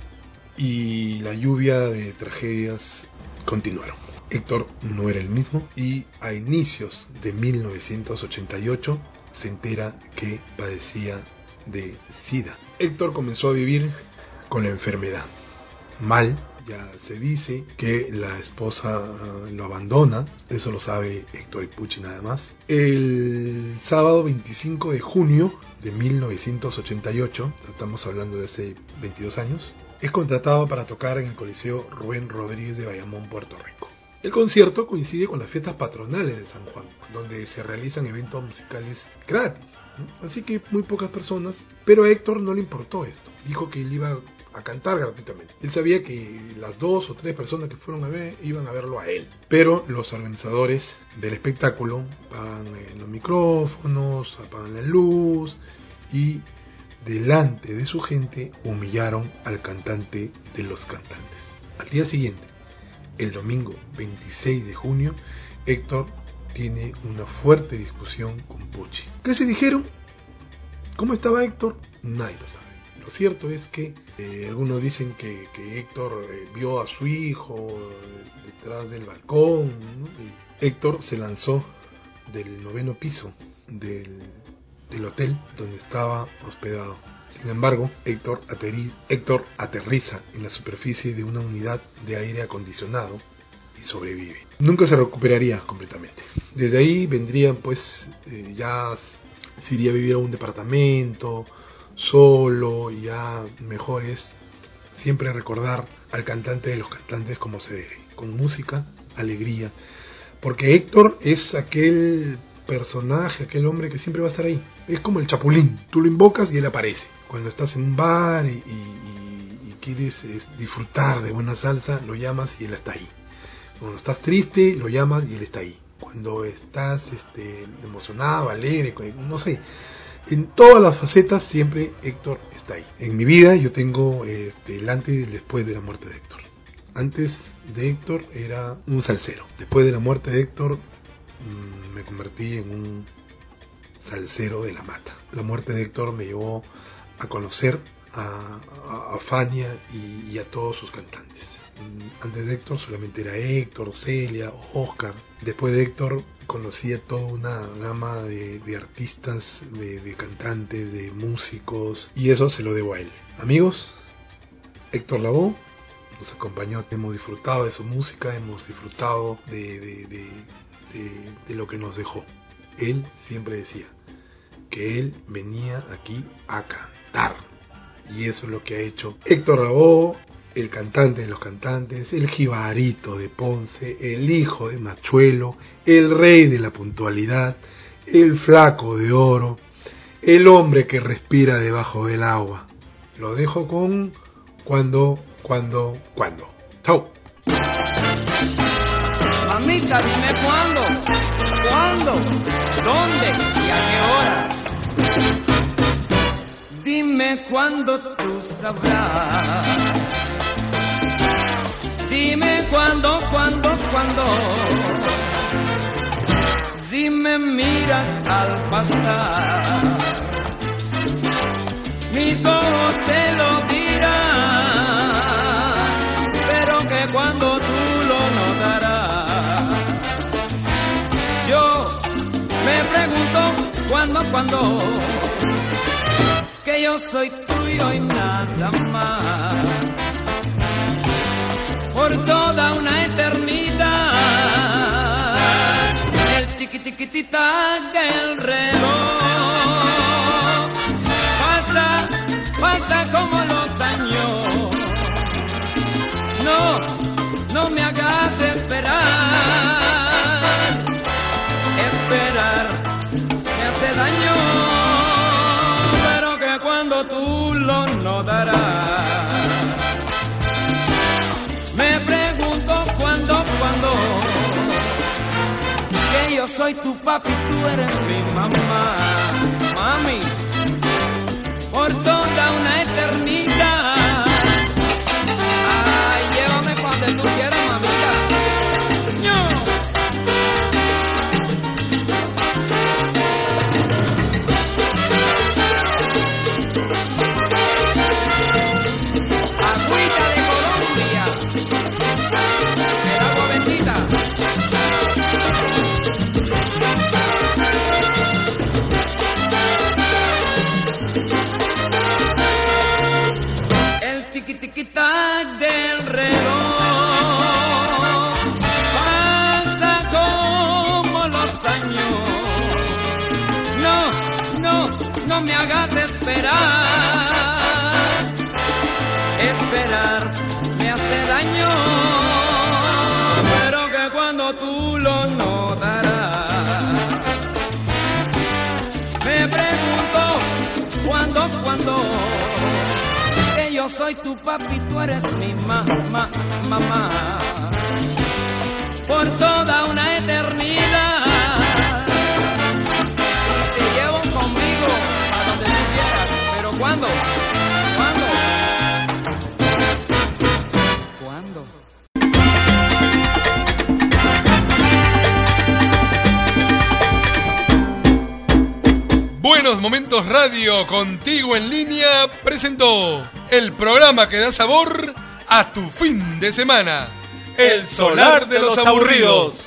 Y la lluvia de tragedias continuaron. Héctor no era el mismo y a inicios de 1988 se entera que padecía de SIDA. Héctor comenzó a vivir con la enfermedad. Mal, ya se dice que la esposa ah, lo abandona, eso lo sabe Héctor Pucci nada más. El sábado 25 de junio de 1988, estamos hablando de hace 22 años, es contratado para tocar en el Coliseo Rubén Rodríguez de Bayamón, Puerto Rico. El concierto coincide con las fiestas patronales de San Juan, donde se realizan eventos musicales gratis. Así que muy pocas personas, pero a Héctor no le importó esto. Dijo que él iba a cantar gratuitamente. Él sabía que las dos o tres personas que fueron a ver iban a verlo a él. Pero los organizadores del espectáculo apagan los micrófonos, apagan la luz y delante de su gente humillaron al cantante de los cantantes. Al día siguiente, el domingo 26 de junio, Héctor tiene una fuerte discusión con Pucci. ¿Qué se dijeron? ¿Cómo estaba Héctor? Nadie lo sabe. Lo cierto es que eh, algunos dicen que, Héctor eh, vio a su hijo eh, detrás del balcón. Héctor se lanzó del noveno piso del, hotel donde estaba hospedado. Sin embargo, Héctor, Héctor aterriza en la superficie de una unidad de aire acondicionado y sobrevive. Nunca se recuperaría completamente. Desde ahí vendrían pues ya se iría a vivir a un departamento, solo ya mejor es siempre recordar al cantante de los cantantes como se debe, con música, alegría, porque Héctor es aquel personaje, aquel hombre que siempre va a estar ahí. Es como el chapulín, tú lo invocas y él aparece. Cuando estás en un bar y, quieres disfrutar de buena salsa, lo llamas y él está ahí. Cuando estás triste, lo llamas y él está ahí. Cuando estás este, emocionado, alegre, no sé, en todas las facetas siempre Héctor está ahí. En mi vida yo tengo este, el antes y el después de la muerte de Héctor. Antes de Héctor era un salsero. Después de la muerte de Héctor mm, me convertí en un salsero de la mata. La muerte de Héctor me llevó a conocer a, Fania y, a todos sus cantantes. Mm, antes de Héctor solamente era Héctor, Celia, Oscar. Después de Héctor conocía toda una gama de, artistas, de, cantantes, de músicos, y eso se lo debo a él. Amigos, Héctor Lavoe nos acompañó, hemos disfrutado de su música, hemos disfrutado de, lo que nos dejó. Él siempre decía que él venía aquí a Y eso es lo que ha hecho Héctor Lavoe el cantante de los cantantes, el jibarito de Ponce, el hijo de Machuelo, el rey de la puntualidad, el flaco de oro, el hombre que respira debajo del agua. Lo dejo con cuando, cuando, cuando. Chau. Mamita, dime cuándo, cuándo, dónde y a qué hora. Dime cuándo tú sabrás Dime cuándo, cuándo, cuándo. Si me miras al pasar, mis ojos te lo dirán, pero que cuando tú lo notarás. Yo me pregunto cuándo, cuándo, yo soy tuyo y nada más por toda una eternidad. El tiqui tiqui del reloj papi, tú eres mi mamá, papi, tú eres mi mamá, mamá, por toda una eternidad. Te llevo conmigo a donde tú quieras, pero ¿cuándo? ¿Cuándo? ¿Cuándo? Buenos Momentos Radio contigo en línea presentó el programa que da sabor a tu fin de semana. El solar de los aburridos.